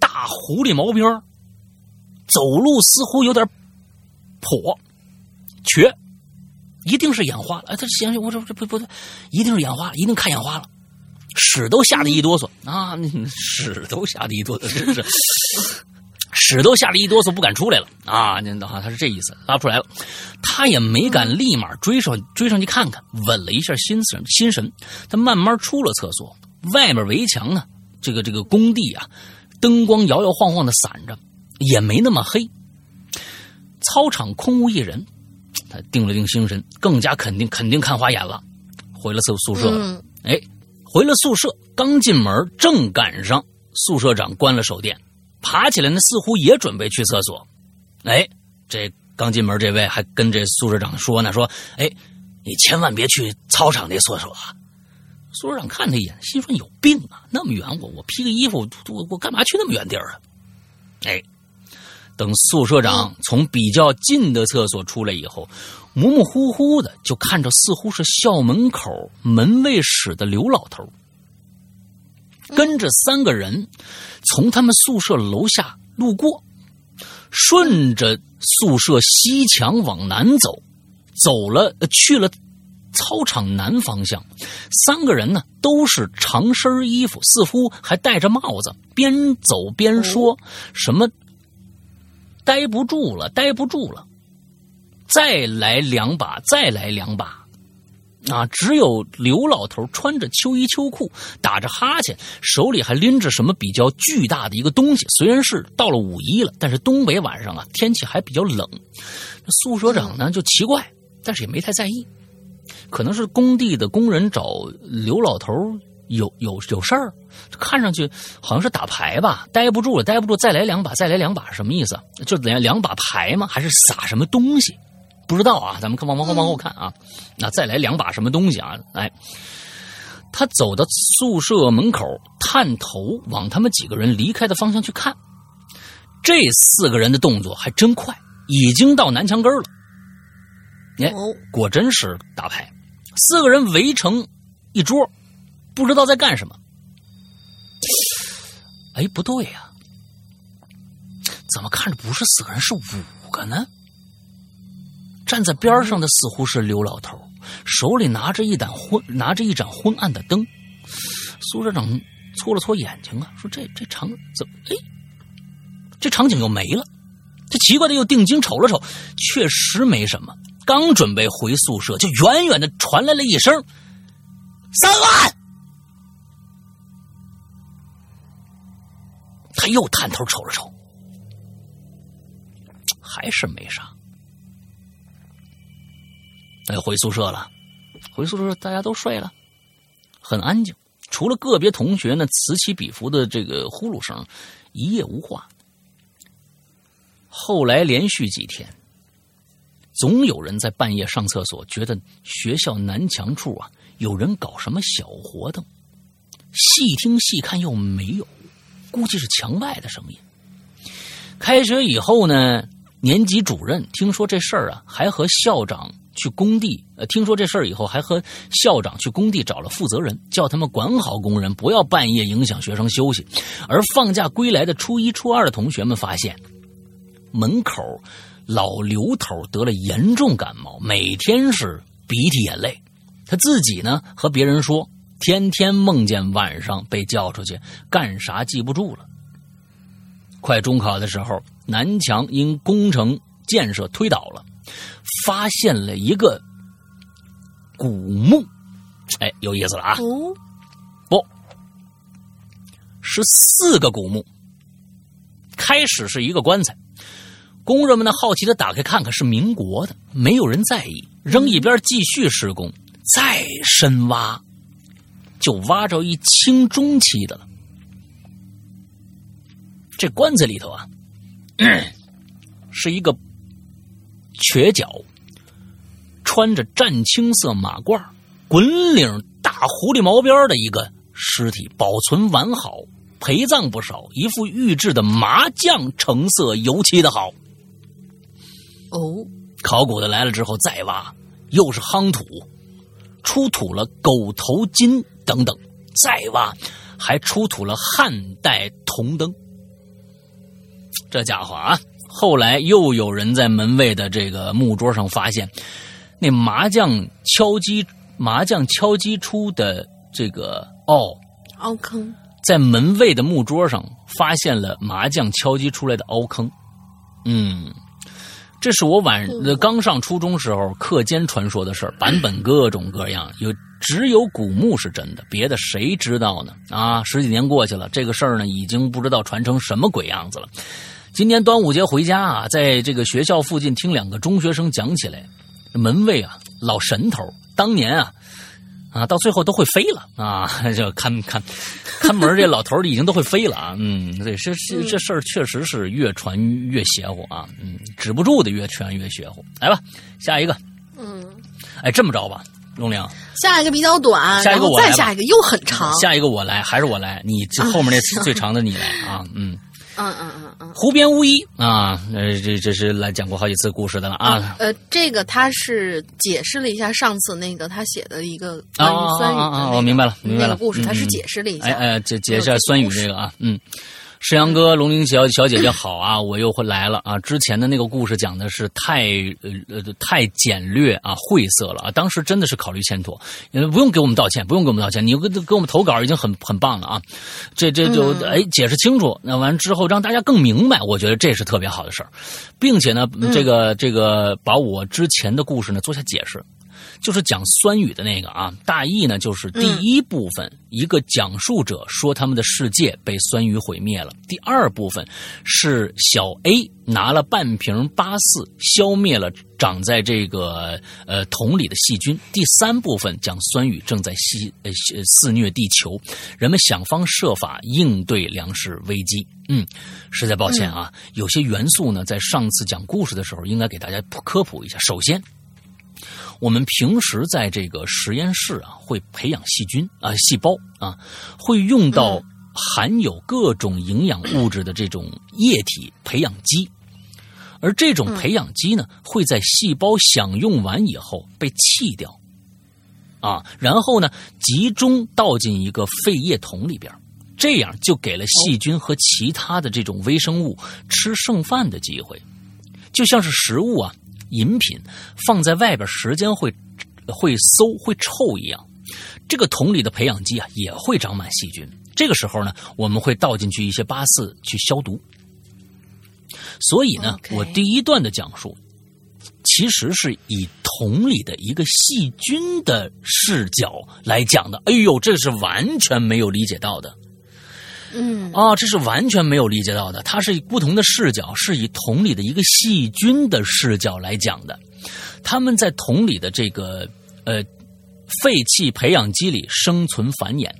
大狐狸毛边走路似乎有点跛瘸，一定是眼花了。哎，他想想，我这这不不对，一定是眼花了，一定看眼花了，屎都吓得一哆嗦啊！屎都吓得一哆嗦，真是。屎都吓得一哆嗦，不敢出来了啊！那哈，他是这意思，拉不出来了。他也没敢立马追上追上去看看，稳了一下心神心神。他慢慢出了厕所，外面围墙呢，这个这个工地啊，灯光摇摇晃晃的闪着，也没那么黑。操场空无一人，他定了定心神，更加肯定，肯定看花眼了。回了宿宿舍了，哎，回了宿舍，刚进门，正赶上宿舍长关了手电，爬起来呢，似乎也准备去厕所。哎，这刚进门这位还跟这宿舍长说呢，说：“哎，你千万别去操场那厕所啊。”宿舍长看他一眼，心说：“有病啊，那么远，我我披个衣服，我我干嘛去那么远地儿啊？”哎。等宿舍长从比较近的厕所出来以后，模模糊糊的就看着似乎是校门口门卫室的刘老头，跟着三个人从他们宿舍楼下路过，顺着宿舍西墙往南走，走了去了操场南方向。三个人呢都是长身衣服，似乎还戴着帽子，边走边说什么。待不住了，待不住了，再来两把，再来两把，啊！只有刘老头穿着秋衣秋裤，打着哈欠，手里还拎着什么比较巨大的一个东西。虽然是到了五一了，但是东北晚上啊，天气还比较冷。宿舍长呢就奇怪，但是也没太在意，可能是工地的工人找刘老头。有有有事儿，看上去好像是打牌吧，待不住了，待不住，再来两把，再来两把，什么意思？就两两把牌吗？还是撒什么东西？不知道啊，咱们看往往后往后看啊，那再来两把什么东西啊？来，他走到宿舍门口，探头往他们几个人离开的方向去看，这四个人的动作还真快，已经到南墙根了。哎，果真是打牌，四个人围成一桌。不知道在干什么？哎，不对呀，怎么看着不是四个人，是五个呢？站在边上的似乎是刘老头，手里拿着一盏昏拿着一盏昏暗的灯。苏社长搓了搓眼睛啊，说：“这这场怎么？哎，这场景又没了。”这奇怪的又定睛瞅了瞅，确实没什么。刚准备回宿舍，就远远的传来了一声：“三万。”他又探头瞅了瞅，还是没啥。哎，回宿舍了，回宿舍大家都睡了，很安静，除了个别同学呢此起彼伏的这个呼噜声，一夜无话。后来连续几天，总有人在半夜上厕所，觉得学校南墙处啊有人搞什么小活动，细听细看又没有。估计是墙外的声音。开学以后呢，年级主任听说这事儿啊，还和校长去工地。呃，听说这事儿以后，还和校长去工地找了负责人，叫他们管好工人，不要半夜影响学生休息。而放假归来的初一、初二的同学们发现，门口老刘头得了严重感冒，每天是鼻涕眼泪。他自己呢，和别人说。天天梦见晚上被叫出去干啥记不住了。快中考的时候，南墙因工程建设推倒了，发现了一个古墓，哎，有意思了啊！不，是四个古墓。开始是一个棺材，工人们呢好奇的打开看看，是民国的，没有人在意，扔一边继续施工，再深挖。就挖着一清中期的了。这棺材里头啊，是一个瘸脚、穿着湛青色马褂、滚领大狐狸毛边的一个尸体，保存完好，陪葬不少，一副玉制的麻将成色，尤其的好。哦，考古的来了之后再挖，又是夯土，出土了狗头金。等等，再挖，还出土了汉代铜灯。这家伙啊，后来又有人在门卫的这个木桌上发现，那麻将敲击麻将敲击出的这个凹凹坑，在门卫的木桌上发现了麻将敲击出来的凹坑。嗯，这是我晚刚上初中时候课间传说的事儿，版本各种各样有。只有古墓是真的，别的谁知道呢？啊，十几年过去了，这个事儿呢，已经不知道传成什么鬼样子了。今年端午节回家啊，在这个学校附近听两个中学生讲起来，门卫啊，老神头，当年啊。啊，到最后都会飞了啊！就看看看门这老头已经都会飞了啊！嗯，对，这这这事儿确实是越传越邪乎啊！嗯，止不住的越传越邪乎。来吧，下一个。嗯，哎，这么着吧，龙玲，下一个比较短，下一个我再下一个又很长。下一个我来，还是我来？你这后面那 最长的你来啊！嗯。嗯嗯嗯嗯，湖边巫医啊，呃，这这是来讲过好几次故事的了啊。呃，这个他是解释了一下上次那个他写的一个关于酸雨的我明白了，明白了。那个故事他是解释了一下，哎哎，解解释酸雨这个啊，嗯。石阳哥，龙鳞小小姐姐好啊，我又会来了啊！之前的那个故事讲的是太呃呃太简略啊，晦涩了啊。当时真的是考虑欠妥，不用给我们道歉，不用给我们道歉，你给给我们投稿已经很很棒了啊。这这就哎解释清楚，那完之后让大家更明白，我觉得这是特别好的事儿，并且呢，这个这个把我之前的故事呢做下解释。就是讲酸雨的那个啊，大意呢就是第一部分，一个讲述者说他们的世界被酸雨毁灭了；第二部分是小 A 拿了半瓶八四消灭了长在这个呃桶里的细菌；第三部分讲酸雨正在吸呃肆虐地球，人们想方设法应对粮食危机。嗯，实在抱歉啊，有些元素呢在上次讲故事的时候应该给大家科普一下。首先。我们平时在这个实验室啊，会培养细菌啊、细胞啊，会用到含有各种营养物质的这种液体培养基，而这种培养基呢，会在细胞享用完以后被弃掉，啊，然后呢，集中倒进一个废液桶里边，这样就给了细菌和其他的这种微生物吃剩饭的机会，就像是食物啊。饮品放在外边时间会会馊会臭一样，这个桶里的培养基啊也会长满细菌。这个时候呢，我们会倒进去一些八四去消毒。所以呢，我第一段的讲述其实是以桶里的一个细菌的视角来讲的。哎呦，这是完全没有理解到的。嗯啊，这是完全没有理解到的。它是不同的视角，是以桶里的一个细菌的视角来讲的。他们在桶里的这个呃废弃培养基里生存繁衍。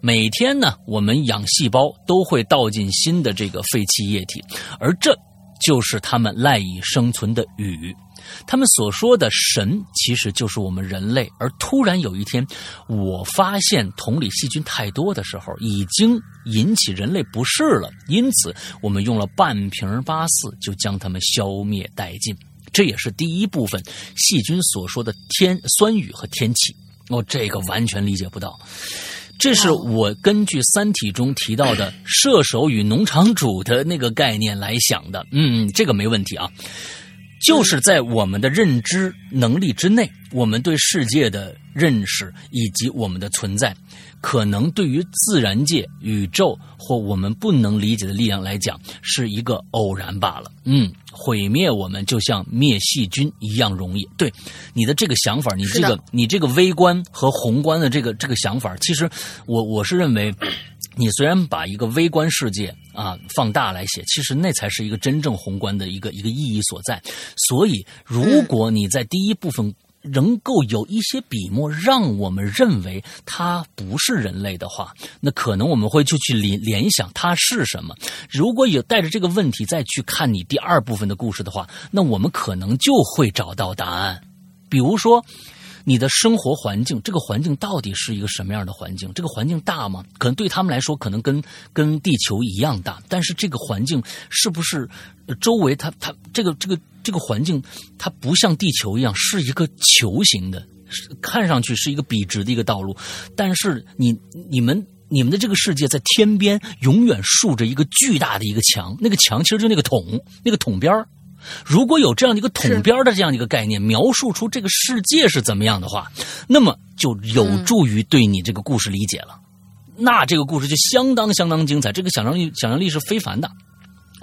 每天呢，我们养细胞都会倒进新的这个废弃液体，而这就是他们赖以生存的雨。他们所说的神，其实就是我们人类。而突然有一天，我发现桶里细菌太多的时候，已经引起人类不适了。因此，我们用了半瓶八四，就将它们消灭殆尽。这也是第一部分细菌所说的天酸雨和天气。哦，这个完全理解不到。这是我根据《三体》中提到的射手与农场主的那个概念来想的。嗯，这个没问题啊。就是在我们的认知能力之内，我们对世界的认识以及我们的存在，可能对于自然界、宇宙或我们不能理解的力量来讲，是一个偶然罢了。嗯，毁灭我们就像灭细菌一样容易。对你的这个想法，你这个你这个微观和宏观的这个这个想法，其实我我是认为。你虽然把一个微观世界啊放大来写，其实那才是一个真正宏观的一个一个意义所在。所以，如果你在第一部分能够有一些笔墨，让我们认为它不是人类的话，那可能我们会就去联联想它是什么。如果有带着这个问题再去看你第二部分的故事的话，那我们可能就会找到答案。比如说。你的生活环境，这个环境到底是一个什么样的环境？这个环境大吗？可能对他们来说，可能跟跟地球一样大。但是这个环境是不是周围它它这个这个这个环境，它不像地球一样是一个球形的，看上去是一个笔直的一个道路。但是你你们你们的这个世界在天边永远竖着一个巨大的一个墙，那个墙其实就那个桶，那个桶边儿。如果有这样的一个统边的这样一个概念，描述出这个世界是怎么样的话，那么就有助于对你这个故事理解了。那这个故事就相当相当精彩，这个想象力想象力是非凡的。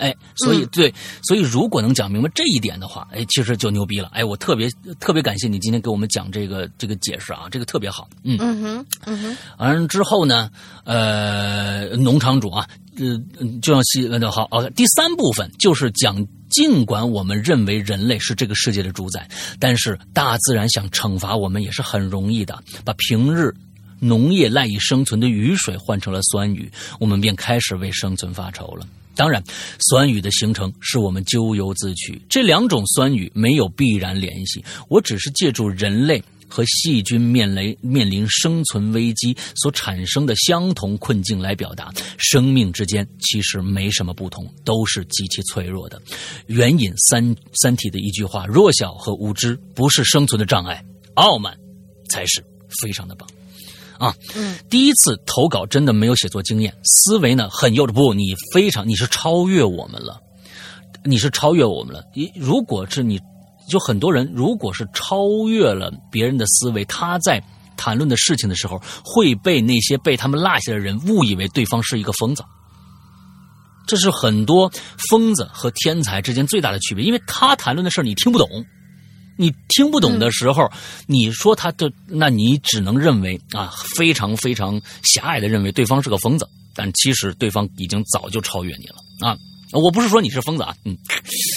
哎，所以对，所以如果能讲明白这一点的话，哎，其实就牛逼了。哎，我特别特别感谢你今天给我们讲这个这个解释啊，这个特别好。嗯嗯哼，嗯哼。完之后呢，呃，农场主啊，呃，就像西那好第三部分就是讲。尽管我们认为人类是这个世界的主宰，但是大自然想惩罚我们也是很容易的。把平日农业赖以生存的雨水换成了酸雨，我们便开始为生存发愁了。当然，酸雨的形成是我们咎由自取。这两种酸雨没有必然联系，我只是借助人类。和细菌面临面临生存危机所产生的相同困境来表达，生命之间其实没什么不同，都是极其脆弱的。援引三三体的一句话：弱小和无知不是生存的障碍，傲慢才是。非常的棒，啊，嗯，第一次投稿真的没有写作经验，思维呢很幼稚。不，你非常，你是超越我们了，你是超越我们了。你如果是你。就很多人，如果是超越了别人的思维，他在谈论的事情的时候，会被那些被他们落下的人误以为对方是一个疯子。这是很多疯子和天才之间最大的区别，因为他谈论的事你听不懂，你听不懂的时候，你说他的，那你只能认为啊，非常非常狭隘的认为对方是个疯子，但其实对方已经早就超越你了啊。我不是说你是疯子啊，嗯，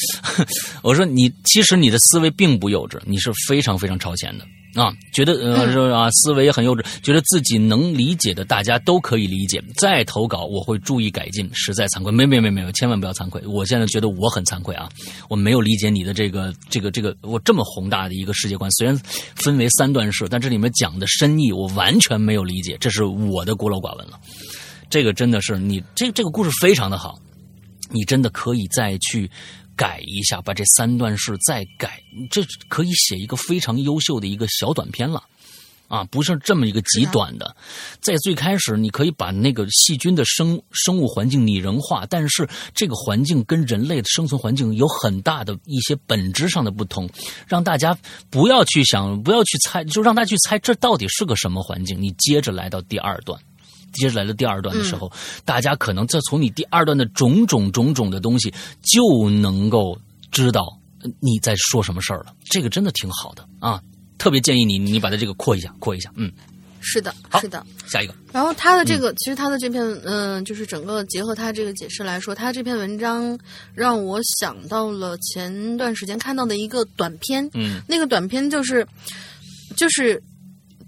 我说你其实你的思维并不幼稚，你是非常非常超前的啊，觉得呃啊思维也很幼稚，觉得自己能理解的大家都可以理解，再投稿我会注意改进，实在惭愧，没没没没有，千万不要惭愧，我现在觉得我很惭愧啊，我没有理解你的这个这个这个我这么宏大的一个世界观，虽然分为三段式，但这里面讲的深意我完全没有理解，这是我的孤陋寡闻了，这个真的是你这这个故事非常的好。你真的可以再去改一下，把这三段式再改，这可以写一个非常优秀的一个小短片了，啊，不是这么一个极短的。在最开始，你可以把那个细菌的生生物环境拟人化，但是这个环境跟人类的生存环境有很大的一些本质上的不同，让大家不要去想，不要去猜，就让他去猜这到底是个什么环境。你接着来到第二段。接着来的第二段的时候，大家可能在从你第二段的种种种种的东西，就能够知道你在说什么事儿了。这个真的挺好的啊，特别建议你，你把它这个扩一下，扩一下。嗯，是的，是的。下一个。然后他的这个，其实他的这篇，嗯，就是整个结合他这个解释来说，他这篇文章让我想到了前段时间看到的一个短片。嗯，那个短片就是，就是。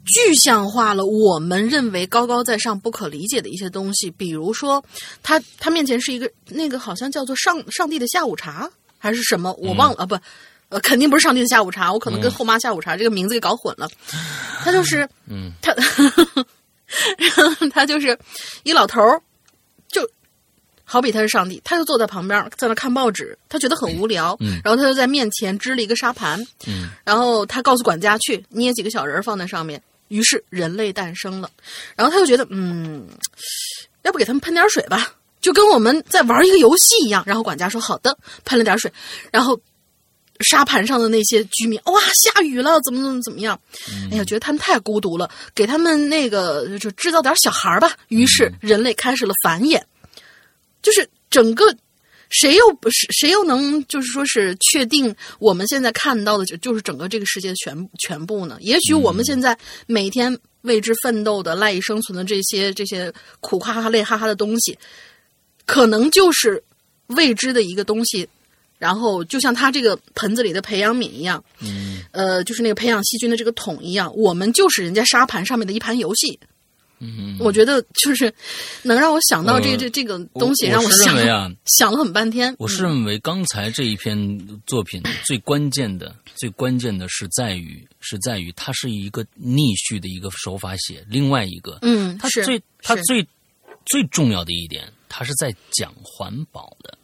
具象化了我们认为高高在上、不可理解的一些东西，比如说，他他面前是一个那个好像叫做上上帝的下午茶还是什么，我忘了啊，不，呃，肯定不是上帝的下午茶，我可能跟后妈下午茶这个名字给搞混了。他就是，嗯，他，然 后他就是一老头儿，就好比他是上帝，他就坐在旁边在那看报纸，他觉得很无聊，然后他就在面前支了一个沙盘，嗯，然后他告诉管家去捏几个小人放在上面。于是人类诞生了，然后他又觉得，嗯，要不给他们喷点水吧，就跟我们在玩一个游戏一样。然后管家说好的，喷了点水，然后沙盘上的那些居民，哇，下雨了，怎么怎么怎么样？哎呀，觉得他们太孤独了，给他们那个就制造点小孩吧。于是人类开始了繁衍，就是整个。谁又不是谁又能就是说是确定我们现在看到的就就是整个这个世界的全全部呢？也许我们现在每天为之奋斗的赖以生存的这些这些苦哈哈累哈哈的东西，可能就是未知的一个东西。然后就像他这个盆子里的培养皿一样，嗯，呃，就是那个培养细菌的这个桶一样，我们就是人家沙盘上面的一盘游戏。嗯，我觉得就是能让我想到这这这个东西，让我想啊，想了很半天。我是认为刚才这一篇作品最关键的、最关键的是在于是在于它是一个逆序的一个手法写。另外一个，嗯，它最它最最重要的一点，它是在讲环保的。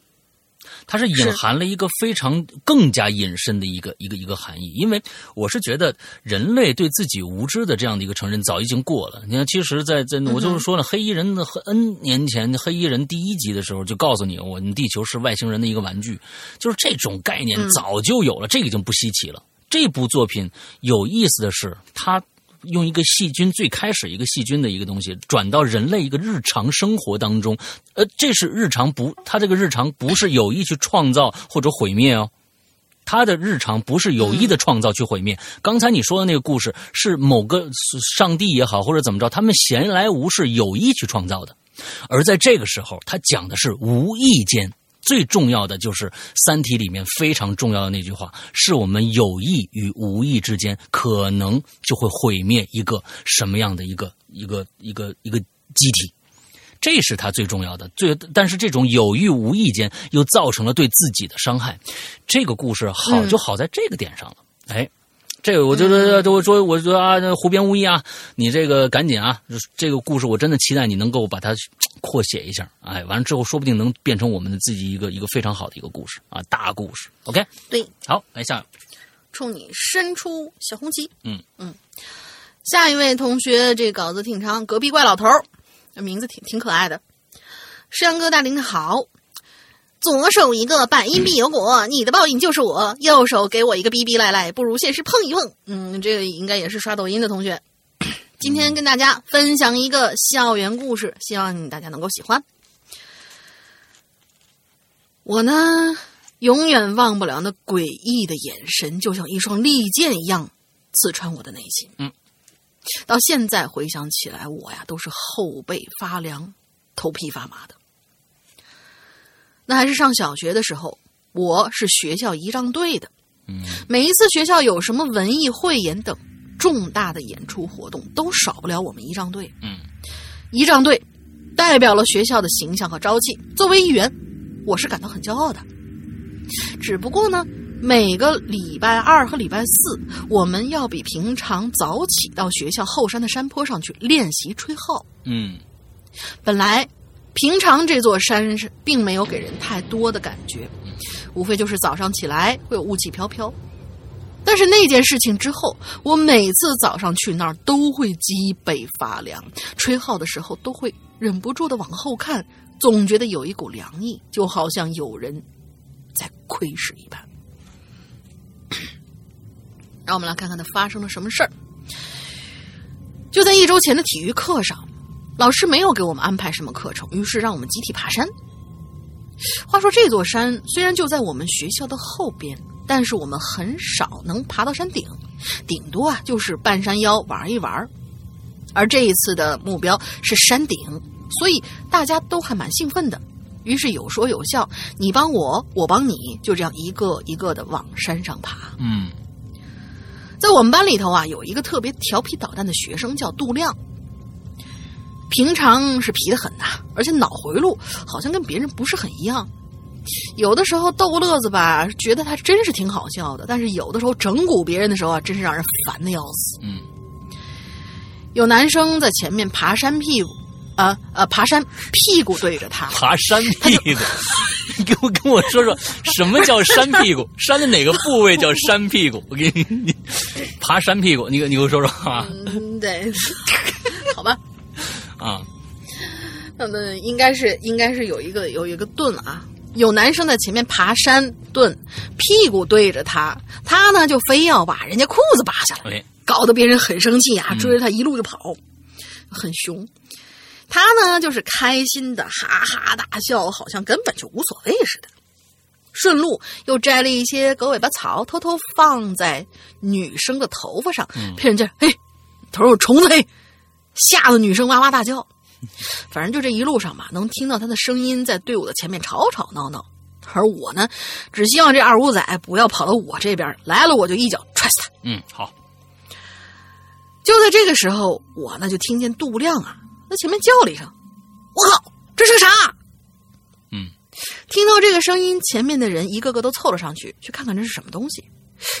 它是隐含了一个非常更加隐身的一个一个一个含义，因为我是觉得人类对自己无知的这样的一个承认早已经过了。你看，其实，在在我就是说了，黑衣人的 N 年前，黑衣人第一集的时候就告诉你，我们地球是外星人的一个玩具，就是这种概念早就有了，这个已经不稀奇了。这部作品有意思的是，它用一个细菌最开始一个细菌的一个东西转到人类一个日常生活当中，呃，这是日常不，它这个日常不是有意去创造或者毁灭哦。他的日常不是有意的创造去毁灭。刚才你说的那个故事是某个上帝也好，或者怎么着，他们闲来无事有意去创造的。而在这个时候，他讲的是无意间。最重要的就是《三体》里面非常重要的那句话，是我们有意与无意之间，可能就会毁灭一个什么样的一个一个一个一个机体。这是他最重要的，最但是这种有意无意间又造成了对自己的伤害。这个故事好就好在这个点上了，哎，这个我就说，我说，我说啊，胡编无义啊，你这个赶紧啊，这个故事我真的期待你能够把它扩写一下，哎，完了之后说不定能变成我们的自己一个一个非常好的一个故事啊，大故事。OK，对，好，来下，冲你伸出小红旗。嗯嗯，下一位同学这稿子挺长，隔壁怪老头儿。名字挺挺可爱的，石阳哥大林好，左手一个百因必有果，你的报应就是我；右手给我一个逼逼赖赖，不如现实碰一碰。嗯，这个应该也是刷抖音的同学。今天跟大家分享一个校园故事，希望大家能够喜欢。我呢，永远忘不了那诡异的眼神，就像一双利剑一样刺穿我的内心。嗯。到现在回想起来，我呀都是后背发凉、头皮发麻的。那还是上小学的时候，我是学校仪仗队的。嗯，每一次学校有什么文艺汇演等重大的演出活动，都少不了我们仪仗队。嗯，仪仗队代表了学校的形象和朝气。作为一员，我是感到很骄傲的。只不过呢。每个礼拜二和礼拜四，我们要比平常早起到学校后山的山坡上去练习吹号。嗯，本来平常这座山是并没有给人太多的感觉，无非就是早上起来会有雾气飘飘。但是那件事情之后，我每次早上去那儿都会脊背发凉，吹号的时候都会忍不住的往后看，总觉得有一股凉意，就好像有人在窥视一般。让我们来看看他发生了什么事儿。就在一周前的体育课上，老师没有给我们安排什么课程，于是让我们集体爬山。话说这座山虽然就在我们学校的后边，但是我们很少能爬到山顶，顶多啊就是半山腰玩一玩。而这一次的目标是山顶，所以大家都还蛮兴奋的。于是有说有笑，你帮我，我帮你，就这样一个一个的往山上爬。嗯。在我们班里头啊，有一个特别调皮捣蛋的学生叫杜亮。平常是皮的很呐，而且脑回路好像跟别人不是很一样。有的时候逗乐子吧，觉得他真是挺好笑的；但是有的时候整蛊别人的时候啊，真是让人烦的要死。嗯，有男生在前面爬山屁股。啊呃，爬山屁股对着他，爬山屁股，你给我跟我说说什么叫山屁股？山的哪个部位叫山屁股？我给你，你爬山屁股，你给你给我说说啊？嗯，对，好吧，啊，那应该是应该是有一个有一个盾啊，有男生在前面爬山盾，屁股对着他，他呢就非要把人家裤子扒下来，搞得别人很生气啊，追着他一路就跑，很凶。他呢，就是开心的哈哈大笑，好像根本就无所谓似的。顺路又摘了一些狗尾巴草，偷偷放在女生的头发上，骗人家嘿，头有虫子嘿，吓得女生哇哇大叫。反正就这一路上吧，能听到他的声音在队伍的前面吵吵闹闹。而我呢，只希望这二五仔不要跑到我这边来了，我就一脚踹死他。嗯，好。就在这个时候，我呢就听见杜亮啊。在前面叫了一声：“我靠，这是个啥？”嗯，听到这个声音，前面的人一个个都凑了上去，去看看这是什么东西。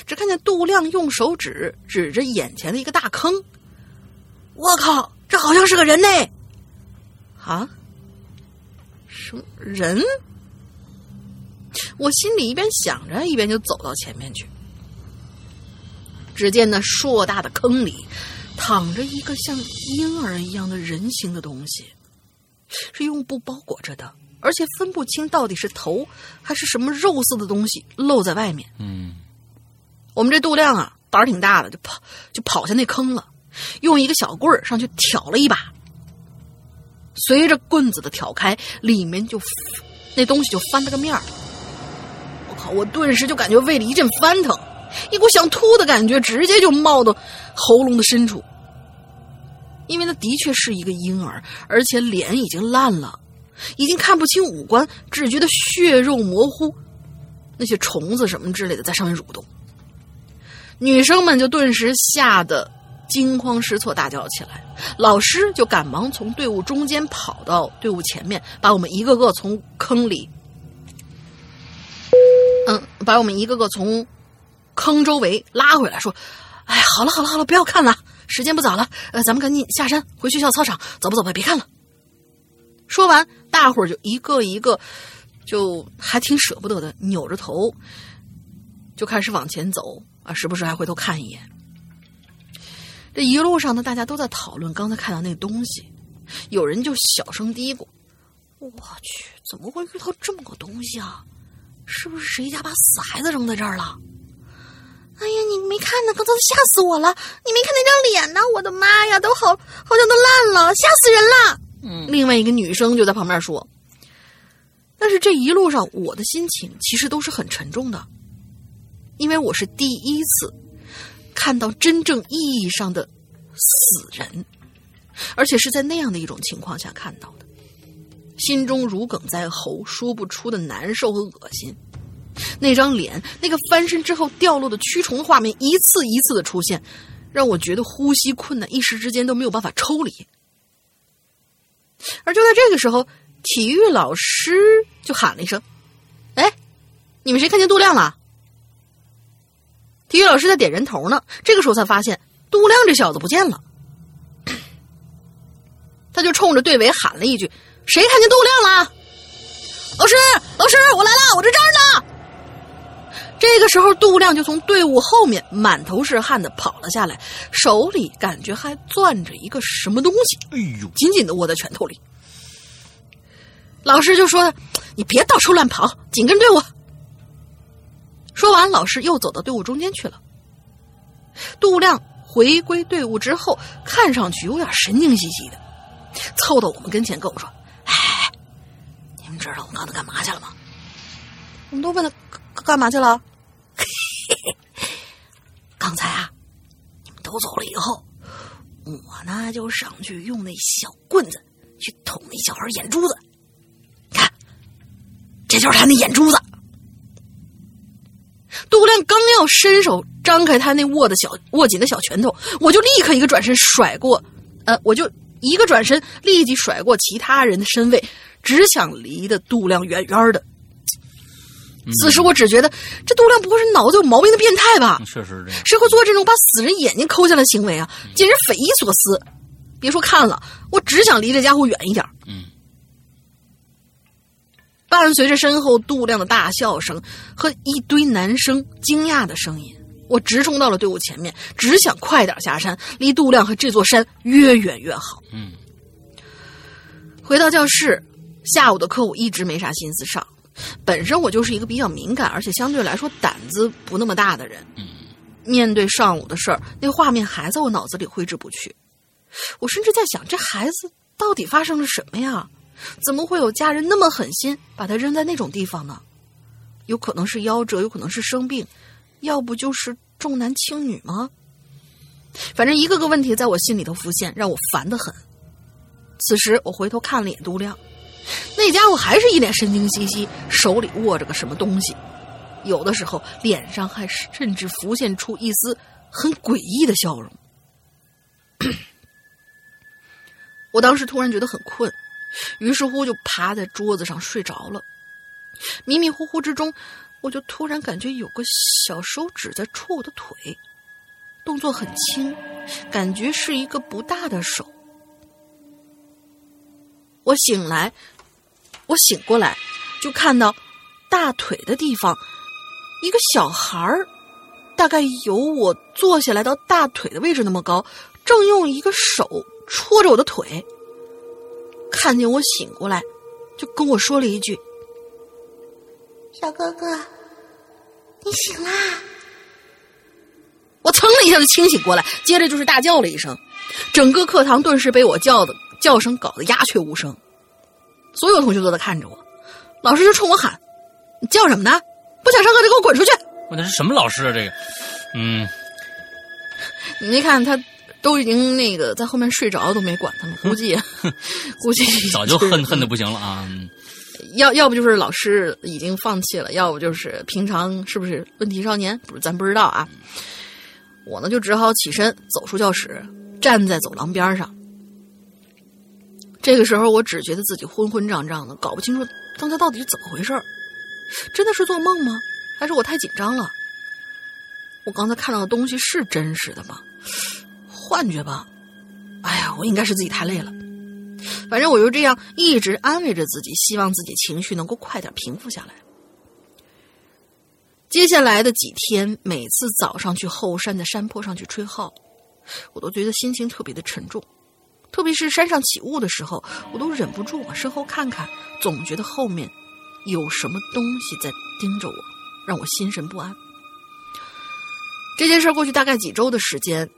只看见杜亮用手指指着眼前的一个大坑。我靠，这好像是个人呢！啊？什么人？我心里一边想着，一边就走到前面去。只见那硕大的坑里。躺着一个像婴儿一样的人形的东西，是用布包裹着的，而且分不清到底是头还是什么肉色的东西露在外面。嗯，我们这杜亮啊，胆儿挺大的，就跑就跑下那坑了。用一个小棍儿上去挑了一把。随着棍子的挑开，里面就那东西就翻了个面儿。我靠！我顿时就感觉胃里一阵翻腾，一股想吐的感觉直接就冒到喉咙的深处。因为那的确是一个婴儿，而且脸已经烂了，已经看不清五官，只觉得血肉模糊，那些虫子什么之类的在上面蠕动。女生们就顿时吓得。惊慌失措，大叫起来。老师就赶忙从队伍中间跑到队伍前面，把我们一个个从坑里，嗯，把我们一个个从坑周围拉回来，说：“哎，好了好了好了，不要看了，时间不早了，呃，咱们赶紧下山回学校操场，走吧走吧，别看了。”说完，大伙儿就一个一个，就还挺舍不得的，扭着头就开始往前走啊，时不时还回头看一眼。这一路上呢，大家都在讨论刚才看到那东西，有人就小声嘀咕：“我去，怎么会遇到这么个东西啊？是不是谁家把死孩子扔在这儿了？”哎呀，你没看呢，刚才吓死我了！你没看那张脸呢？我的妈呀，都好好像都烂了，吓死人了！嗯，另外一个女生就在旁边说：“但是这一路上我的心情其实都是很沉重的，因为我是第一次。”看到真正意义上的死人，而且是在那样的一种情况下看到的，心中如鲠在喉，说不出的难受和恶心。那张脸，那个翻身之后掉落的蛆虫画面，一次一次的出现，让我觉得呼吸困难，一时之间都没有办法抽离。而就在这个时候，体育老师就喊了一声：“哎，你们谁看见杜亮了？”体育老师在点人头呢，这个时候才发现杜亮这小子不见了，他就冲着队尾喊了一句：“谁看见杜亮了？”老师，老师，我来了，我在这儿呢。这个时候，杜亮就从队伍后面满头是汗的跑了下来，手里感觉还攥着一个什么东西，哎呦，紧紧的握在拳头里。老师就说：“你别到处乱跑，紧跟队伍。”说完，老师又走到队伍中间去了。杜亮回归队伍之后，看上去有点神经兮兮的，凑到我们跟前跟我说：“哎，你们知道我刚才干嘛去了吗？”我们都问他干嘛去了。刚才啊，你们都走了以后，我呢就上去用那小棍子去捅那小孩眼珠子。看，这就是他那眼珠子。杜亮刚要伸手张开他那握的小握紧的小拳头，我就立刻一个转身甩过，呃，我就一个转身立即甩过其他人的身位，只想离的杜亮远远的。此时我只觉得这杜亮不会是脑子有毛病的变态吧？确实是这样。谁会做这种把死人眼睛抠下来的行为啊？简直匪夷所思！别说看了，我只想离这家伙远一点。嗯。伴随着身后杜亮的大笑声和一堆男生惊讶的声音，我直冲到了队伍前面，只想快点下山，离杜亮和这座山越远越好。嗯。回到教室，下午的课我一直没啥心思上。本身我就是一个比较敏感，而且相对来说胆子不那么大的人。嗯。面对上午的事儿，那画面还在我脑子里挥之不去。我甚至在想，这孩子到底发生了什么呀？怎么会有家人那么狠心把他扔在那种地方呢？有可能是夭折，有可能是生病，要不就是重男轻女吗？反正一个个问题在我心里头浮现，让我烦得很。此时我回头看了眼杜亮，那家伙还是一脸神经兮兮，手里握着个什么东西，有的时候脸上还甚至浮现出一丝很诡异的笑容。我当时突然觉得很困。于是乎，就趴在桌子上睡着了。迷迷糊糊之中，我就突然感觉有个小手指在戳我的腿，动作很轻，感觉是一个不大的手。我醒来，我醒过来，就看到大腿的地方，一个小孩儿，大概有我坐下来到大腿的位置那么高，正用一个手戳着我的腿。看见我醒过来，就跟我说了一句：“小哥哥，你醒啦。”我噌的一下就清醒过来，接着就是大叫了一声，整个课堂顿时被我叫的叫声搞得鸦雀无声。所有同学都在看着我，老师就冲我喊：“你叫什么呢？不想上课就给我滚出去！”我那是什么老师啊？这个，嗯，你没看他都已经那个在后面睡着，都没管他们，估计 估计早就恨恨的不行了啊。要要不就是老师已经放弃了，要不就是平常是不是问题少年？不是，咱不知道啊。我呢就只好起身走出教室，站在走廊边上。这个时候，我只觉得自己昏昏胀胀的，搞不清楚刚才到底是怎么回事真的是做梦吗？还是我太紧张了？我刚才看到的东西是真实的吗？幻觉吧？哎呀，我应该是自己太累了。反正我就这样一直安慰着自己，希望自己情绪能够快点平复下来。接下来的几天，每次早上去后山的山坡上去吹号，我都觉得心情特别的沉重。特别是山上起雾的时候，我都忍不住往身后看看，总觉得后面有什么东西在盯着我，让我心神不安。这件事过去大概几周的时间，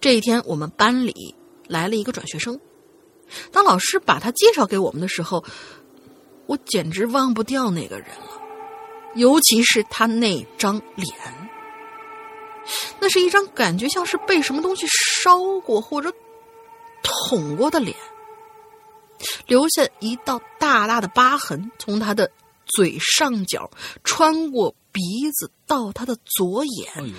这一天我们班里来了一个转学生。当老师把他介绍给我们的时候，我简直忘不掉那个人了，尤其是他那张脸，那是一张感觉像是被什么东西烧过或者。捅过的脸，留下一道大大的疤痕，从他的嘴上角穿过鼻子到他的左眼，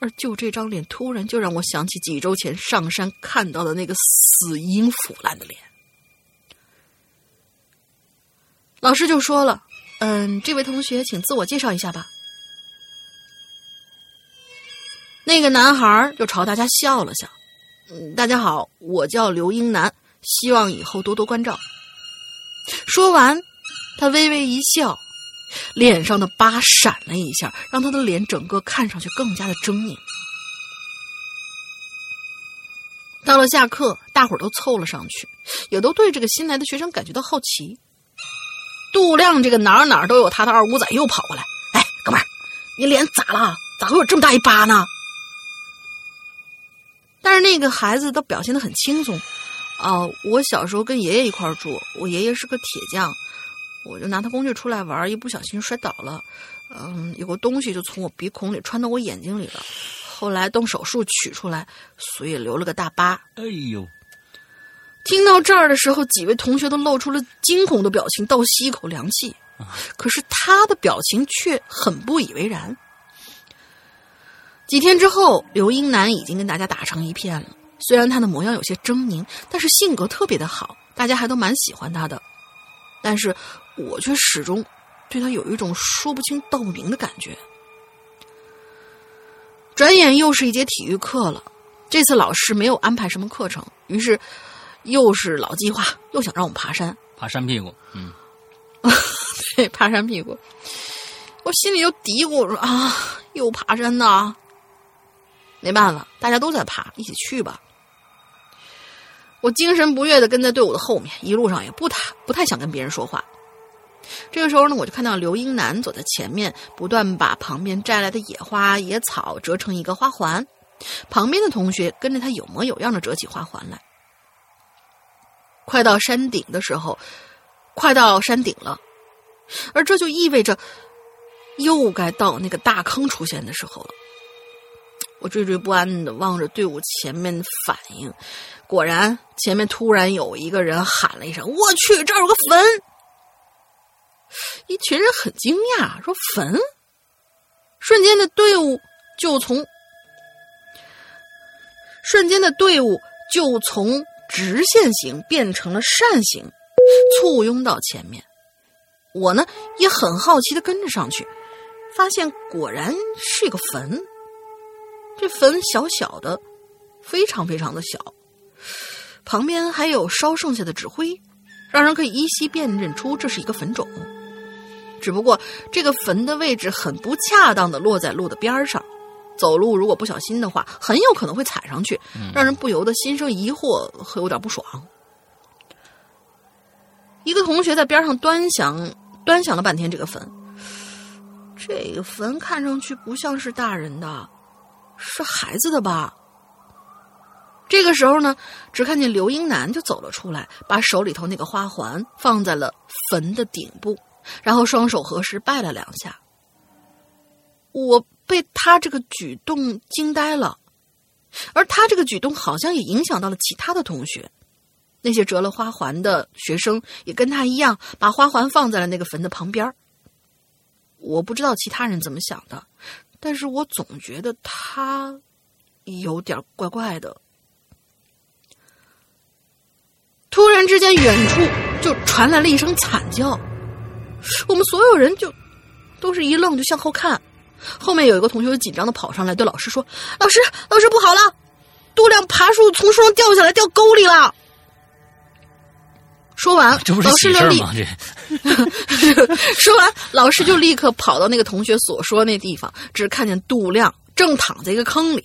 而就这张脸，突然就让我想起几周前上山看到的那个死因腐烂的脸。老师就说了：“嗯，这位同学，请自我介绍一下吧。”那个男孩就朝大家笑了笑。嗯，大家好，我叫刘英男，希望以后多多关照。说完，他微微一笑，脸上的疤闪了一下，让他的脸整个看上去更加的狰狞。到了下课，大伙儿都凑了上去，也都对这个新来的学生感觉到好奇。杜亮这个哪儿哪儿都有他的二五仔又跑过来，哎，哥们儿，你脸咋了？咋会有这么大一疤呢？但是那个孩子都表现的很轻松，哦，我小时候跟爷爷一块儿住，我爷爷是个铁匠，我就拿他工具出来玩，一不小心摔倒了，嗯，有个东西就从我鼻孔里穿到我眼睛里了，后来动手术取出来，所以留了个大疤。哎呦！听到这儿的时候，几位同学都露出了惊恐的表情，倒吸一口凉气，可是他的表情却很不以为然。几天之后，刘英男已经跟大家打成一片了。虽然他的模样有些狰狞，但是性格特别的好，大家还都蛮喜欢他的。但是我却始终对他有一种说不清道不明的感觉。转眼又是一节体育课了，这次老师没有安排什么课程，于是又是老计划，又想让我们爬山。爬山屁股，嗯，对，爬山屁股。我心里就嘀咕说啊，又爬山呐。没办法，大家都在爬，一起去吧。我精神不悦的跟在队伍的后面，一路上也不太不太想跟别人说话。这个时候呢，我就看到刘英男走在前面，不断把旁边摘来的野花野草折成一个花环，旁边的同学跟着他有模有样的折起花环来。快到山顶的时候，快到山顶了，而这就意味着又该到那个大坑出现的时候了。我惴惴不安的望着队伍前面的反应，果然，前面突然有一个人喊了一声：“我去，这儿有个坟！”一群人很惊讶，说：“坟！”瞬间的队伍就从瞬间的队伍就从直线型变成了扇形，簇拥到前面。我呢也很好奇的跟着上去，发现果然是一个坟。这坟小小的，非常非常的小，旁边还有烧剩下的纸灰，让人可以依稀辨认出这是一个坟冢。只不过这个坟的位置很不恰当的落在路的边上，走路如果不小心的话，很有可能会踩上去，让人不由得心生疑惑和有点不爽。一个同学在边上端详端详了半天这个坟，这个坟看上去不像是大人的。是孩子的吧？这个时候呢，只看见刘英男就走了出来，把手里头那个花环放在了坟的顶部，然后双手合十拜了两下。我被他这个举动惊呆了，而他这个举动好像也影响到了其他的同学，那些折了花环的学生也跟他一样，把花环放在了那个坟的旁边。我不知道其他人怎么想的，但是我总觉得他有点怪怪的。突然之间，远处就传来了一声惨叫，我们所有人就都是一愣，就向后看。后面有一个同学紧张的跑上来，对老师说：“老师，老师不好了，度量爬树从树上掉下来，掉沟里了。”说完，这不是老师就立喜事儿吗？这 说完，老师就立刻跑到那个同学所说那地方，只看见杜亮正躺在一个坑里，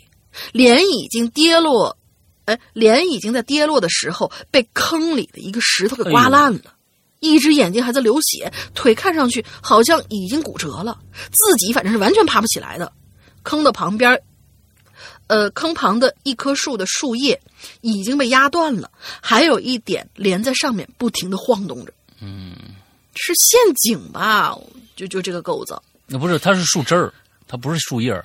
脸已经跌落，哎，脸已经在跌落的时候被坑里的一个石头给刮烂了，一只眼睛还在流血，腿看上去好像已经骨折了，自己反正是完全爬不起来的。坑的旁边，呃，坑旁的一棵树的树叶已经被压断了，还有一点连在上面，不停的晃动着。嗯，是陷阱吧？就就这个构造，那不是，它是树枝儿，它不是树叶儿。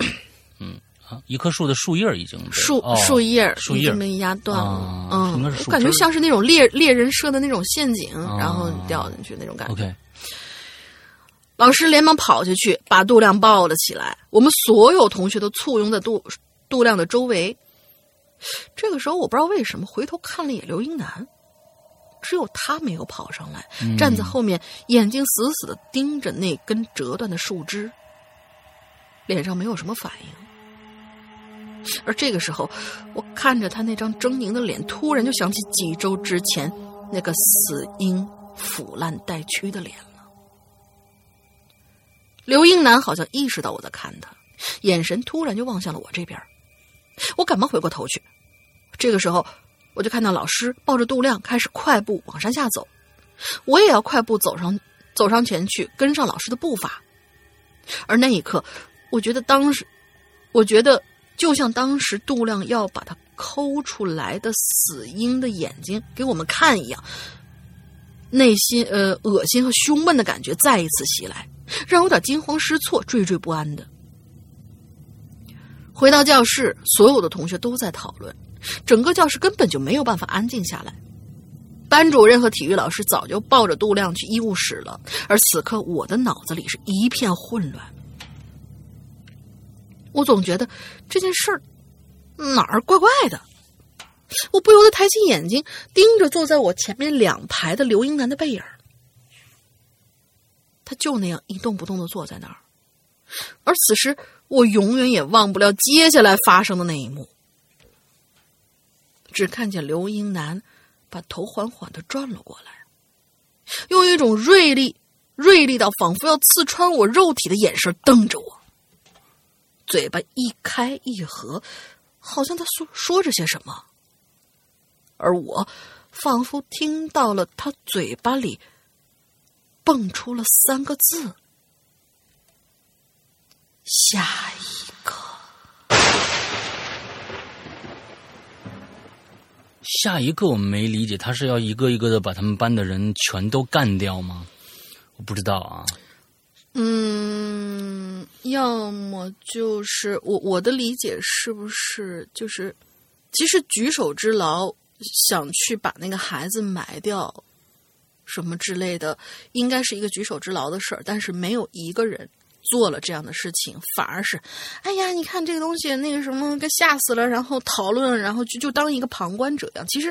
嗯啊，一棵树的树叶儿已经被树、哦树叶儿树叶儿已经被压断了。啊嗯我感觉像是那种猎猎人设的那种陷阱，啊然后掉进去那种感觉。OK，老师连忙跑下去，把杜亮抱了起来。我们所有同学都簇拥在杜杜亮的周围。这个时候，我不知道为什么回头看了一眼刘英男，只有他没有跑上来，嗯站在后面，眼睛死死的盯着那根折断的树枝，脸上没有什么反应。而这个时候，我看着他那张狰狞的脸，突然就想起几周之前那个死婴腐烂带蛆的脸了。刘英男好像意识到我在看他，眼神突然就望向了我这边。我赶忙回过头去，这个时候我就看到老师抱着杜亮开始快步往山下走，我也要快步走上走上前去，跟上老师的步伐。而那一刻，我觉得当时，我觉得就像当时杜亮要把他抠出来的死婴的眼睛给我们看一样，内心呃恶心和胸闷的感觉再一次袭来，让我有点惊慌失措、惴惴不安的。回到教室，所有的同学都在讨论，整个教室根本就没有办法安静下来。班主任和体育老师早就抱着杜亮去医务室了，而此刻我的脑子里是一片混乱。我总觉得这件事儿哪儿怪怪的，我不由得抬起眼睛盯着坐在我前面两排的刘英男的背影他就那样一动不动的坐在那儿，而此时我永远也忘不了接下来发生的那一幕。只看见刘英男把头缓缓的转了过来，用一种锐利、锐利到仿佛要刺穿我肉体的眼神瞪着我，嘴巴一开一合，好像他说说着些什么，而我仿佛听到了他嘴巴里蹦出了三个字：“下一下一个我们没理解，他是要一个一个的把他们班的人全都干掉吗？我不知道啊。嗯，要么就是我我的理解是不是就是，其实举手之劳想去把那个孩子埋掉，什么之类的，应该是一个举手之劳的事儿，但是没有一个人做了这样的事情，反而是，哎呀，你看这个东西那个什么，给吓死了，然后讨论，然后就就当一个旁观者一样。其实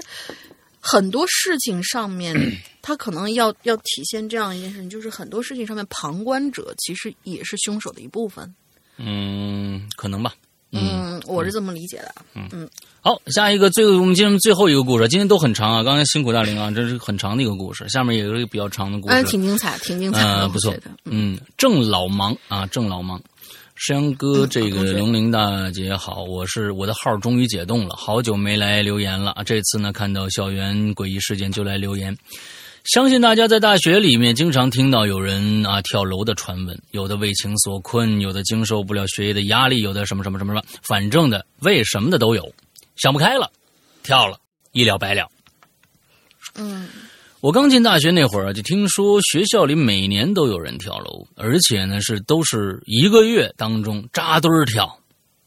很多事情上面，他可能要要体现这样一件事情，就是很多事情上面旁观者其实也是凶手的一部分。嗯，可能吧。嗯，我是这么理解的。嗯好，下一个最我们进入最后一个故事，今天都很长啊。刚才辛苦大林啊，这是很长的一个故事，下面也有一个比较长的故事。哎，挺精彩，挺精彩的，呃，不错嗯，郑老忙啊，郑老忙，山羊哥，嗯这个龙鳞大姐好，我是我的号终于解冻了，好久没来留言了啊，这次呢看到校园诡异事件就来留言。相信大家在大学里面经常听到有人啊跳楼的传闻，有的为情所困，有的经受不了学业的压力，有的什么什么什么什么，反正的为什么的都有，想不开了，跳了，一了百了。嗯，我刚进大学那会儿啊，就听说学校里每年都有人跳楼，而且呢是都是一个月当中扎堆儿跳，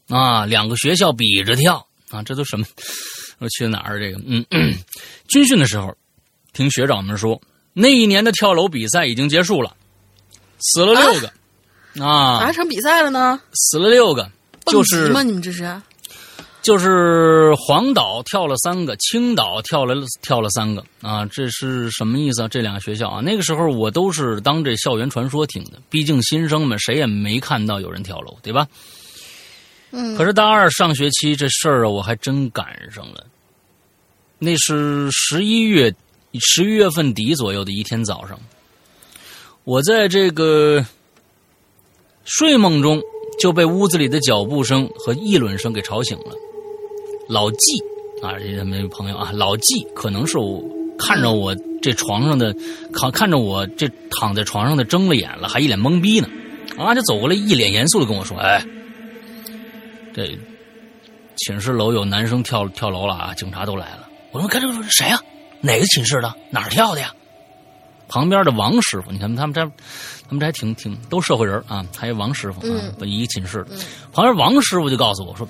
啊，两个学校比着跳啊，这都什么？我去哪儿？这个，嗯，军训的时候。听学长们说，那一年的跳楼比赛已经结束了，死了六个，啊，达成比赛了呢？死了六个，就是吗？你们这是？就是黄岛跳了三个，青岛跳了跳了三个，啊，这是什么意思啊？这两个学校啊，那个时候我都是当这校园传说听的，毕竟新生们谁也没看到有人跳楼，对吧？嗯。可是大二上学期这事儿啊，我还真赶上了，那是十一月。十一月份底左右的一天早上，我在这个睡梦中就被屋子里的脚步声和议论声给吵醒了。老纪啊，这没朋友啊，老纪可能是我看着我这床上的看看着我这躺在床上的睁了眼了，还一脸懵逼呢，啊，就走过来一脸严肃的跟我说：“哎，这寝室楼有男生跳跳楼了啊，警察都来了。”我说：“看这个谁呀？”哪个寝室的？哪儿跳的呀？旁边的王师傅，你看他们这，他们这还挺挺都社会人啊。还有王师傅啊，一个寝室的。旁边王师傅就告诉我说：“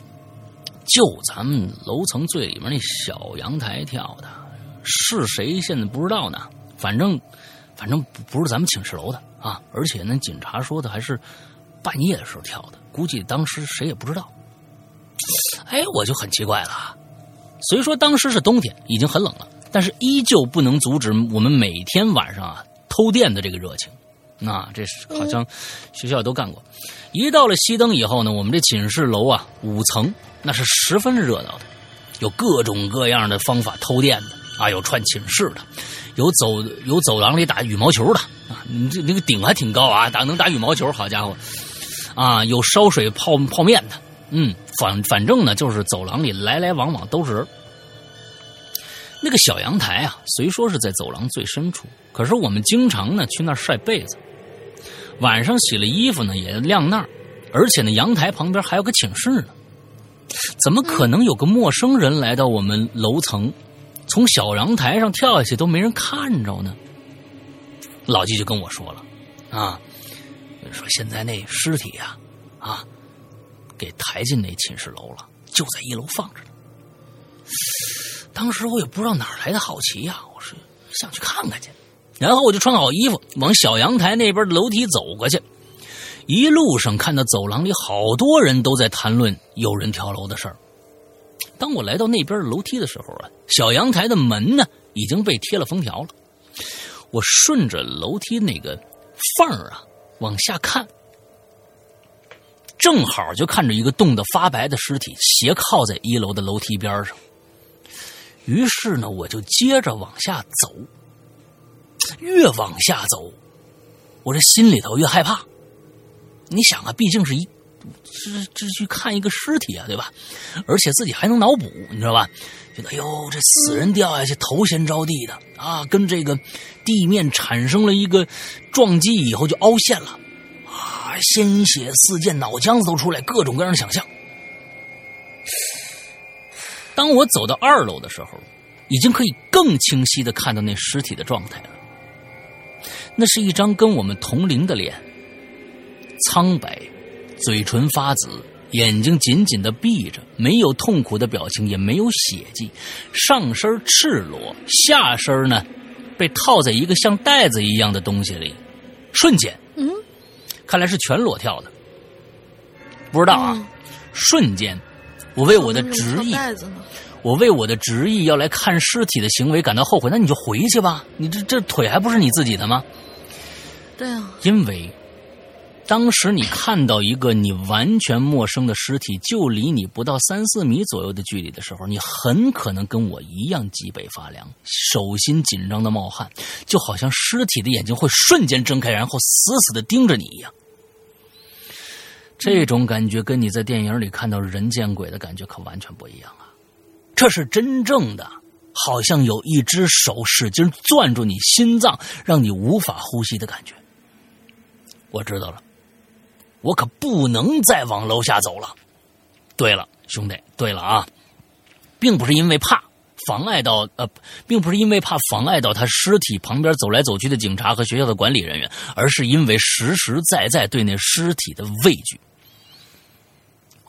就咱们楼层最里面那小阳台跳的，是谁现在不知道呢。反正反正不是咱们寝室楼的啊。而且那警察说的还是半夜的时候跳的，估计当时谁也不知道。哎，我就很奇怪了。虽说当时是冬天，已经很冷了。”但是依旧不能阻止我们每天晚上啊偷电的这个热情，那这是好像学校都干过。一到了熄灯以后呢，我们这寝室楼啊五层那是十分热闹的，有各种各样的方法偷电的啊，有串寝室的，有走有走廊里打羽毛球的啊，你这那个顶还挺高啊，打能打羽毛球，好家伙啊，有烧水泡泡面的，嗯，反反正呢就是走廊里来来往往都是人。那个小阳台啊，虽说是在走廊最深处，可是我们经常呢去那儿晒被子，晚上洗了衣服呢也晾那儿，而且呢阳台旁边还有个寝室呢，怎么可能有个陌生人来到我们楼层，从小阳台上跳下去都没人看着呢？老纪就跟我说了，啊，说现在那尸体呀，啊，给抬进那寝室楼了，就在一楼放着呢。当时我也不知道哪来的好奇呀，我是想去看看去，然后我就穿好衣服往小阳台那边的楼梯走过去。一路上看到走廊里好多人都在谈论有人跳楼的事儿。当我来到那边的楼梯的时候啊，小阳台的门呢已经被贴了封条了。我顺着楼梯那个缝儿啊往下看，正好就看着一个冻得发白的尸体斜靠在一楼的楼梯边上。于是呢，我就接着往下走。越往下走，我这心里头越害怕。你想啊，毕竟是一这这去看一个尸体啊，对吧？而且自己还能脑补，你知道吧？觉得哎呦，这死人掉下去头先着地的啊，跟这个地面产生了一个撞击以后就凹陷了啊，鲜血四溅，脑浆子都出来，各种各样的想象。当我走到二楼的时候，已经可以更清晰的看到那尸体的状态了。那是一张跟我们同龄的脸，苍白，嘴唇发紫，眼睛紧紧的闭着，没有痛苦的表情，也没有血迹，上身赤裸，下身呢被套在一个像袋子一样的东西里，瞬间，嗯，看来是全裸跳的，不知道啊，瞬间。我为我的执意，我为我的执意要来看尸体的行为感到后悔。那你就回去吧，你这这腿还不是你自己的吗？对啊。因为当时你看到一个你完全陌生的尸体，就离你不到三四米左右的距离的时候，你很可能跟我一样脊背发凉，手心紧张的冒汗，就好像尸体的眼睛会瞬间睁开，然后死死的盯着你一样。这种感觉跟你在电影里看到人见鬼的感觉可完全不一样啊！这是真正的好像有一只手使劲攥住你心脏，让你无法呼吸的感觉。我知道了，我可不能再往楼下走了。对了，兄弟，对了啊，并不是因为怕妨碍到呃，并不是因为怕妨碍到他尸体旁边走来走去的警察和学校的管理人员，而是因为实实在在对那尸体的畏惧。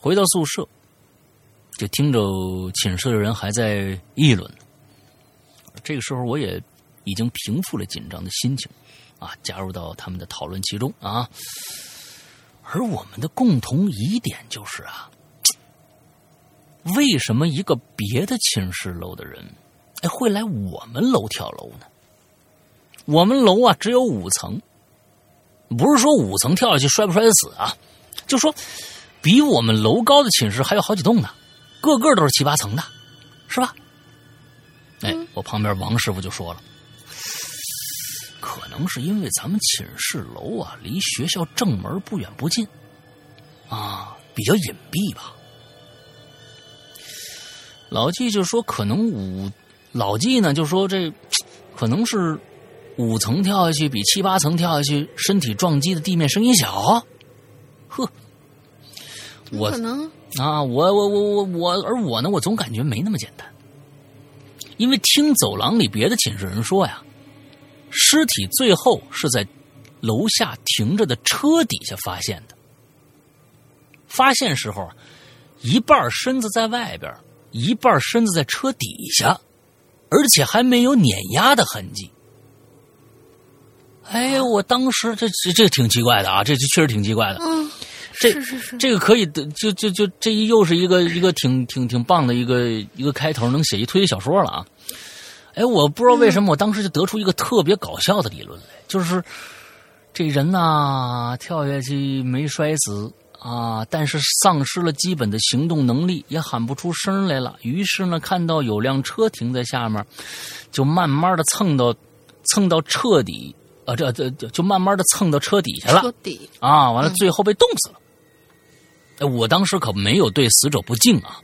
回到宿舍，就听着寝室的人还在议论。这个时候，我也已经平复了紧张的心情，啊，加入到他们的讨论其中啊。而我们的共同疑点就是啊，为什么一个别的寝室楼的人，哎，会来我们楼跳楼呢？我们楼啊只有五层，不是说五层跳下去摔不摔死啊，就说比我们楼高的寝室还有好几栋呢，个个都是七八层的，是吧？哎，我旁边王师傅就说了，可能是因为咱们寝室楼啊离学校正门不远不近，啊，比较隐蔽吧。老纪就说可能五，老纪呢就说这可能是五层跳下去比七八层跳下去身体撞击的地面声音小，呵，我可能啊，我我我我我，而我呢，我总感觉没那么简单。因为听走廊里别的寝室人说呀，尸体最后是在楼下停着的车底下发现的。发现时候，一半身子在外边，一半身子在车底下，而且还没有碾压的痕迹。哎，我当时这这这挺奇怪的啊，这这确实挺奇怪的。嗯，这是是是，这个可以的，就就就这一又是一个一个挺挺挺棒的一个一个开头，能写一推理小说了啊！哎，我不知道为什么，我当时就得出一个特别搞笑的理论来，就是这人呐、跳下去没摔死啊，但是丧失了基本的行动能力，也喊不出声来了。于是呢，看到有辆车停在下面，就慢慢的蹭到蹭到彻底啊，这这就就慢慢的蹭到车底下了。车底啊，完了最后被冻死了。哎，我当时可没有对死者不敬啊，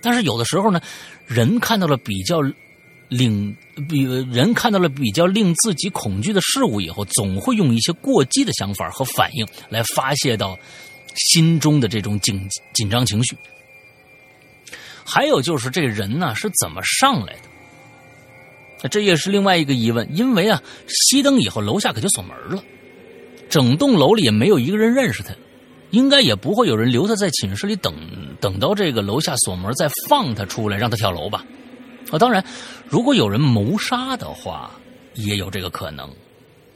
但是有的时候呢，人看到了比较令比人看到了比较令自己恐惧的事物以后，总会用一些过激的想法和反应来发泄到心中的这种紧紧张情绪。还有就是这人呢是怎么上来的？这也是另外一个疑问，因为啊，熄灯以后楼下可就锁门了，整栋楼里也没有一个人认识他，应该也不会有人留他在寝室里等等到这个楼下锁门再放他出来让他跳楼吧？啊，当然，如果有人谋杀的话，也有这个可能。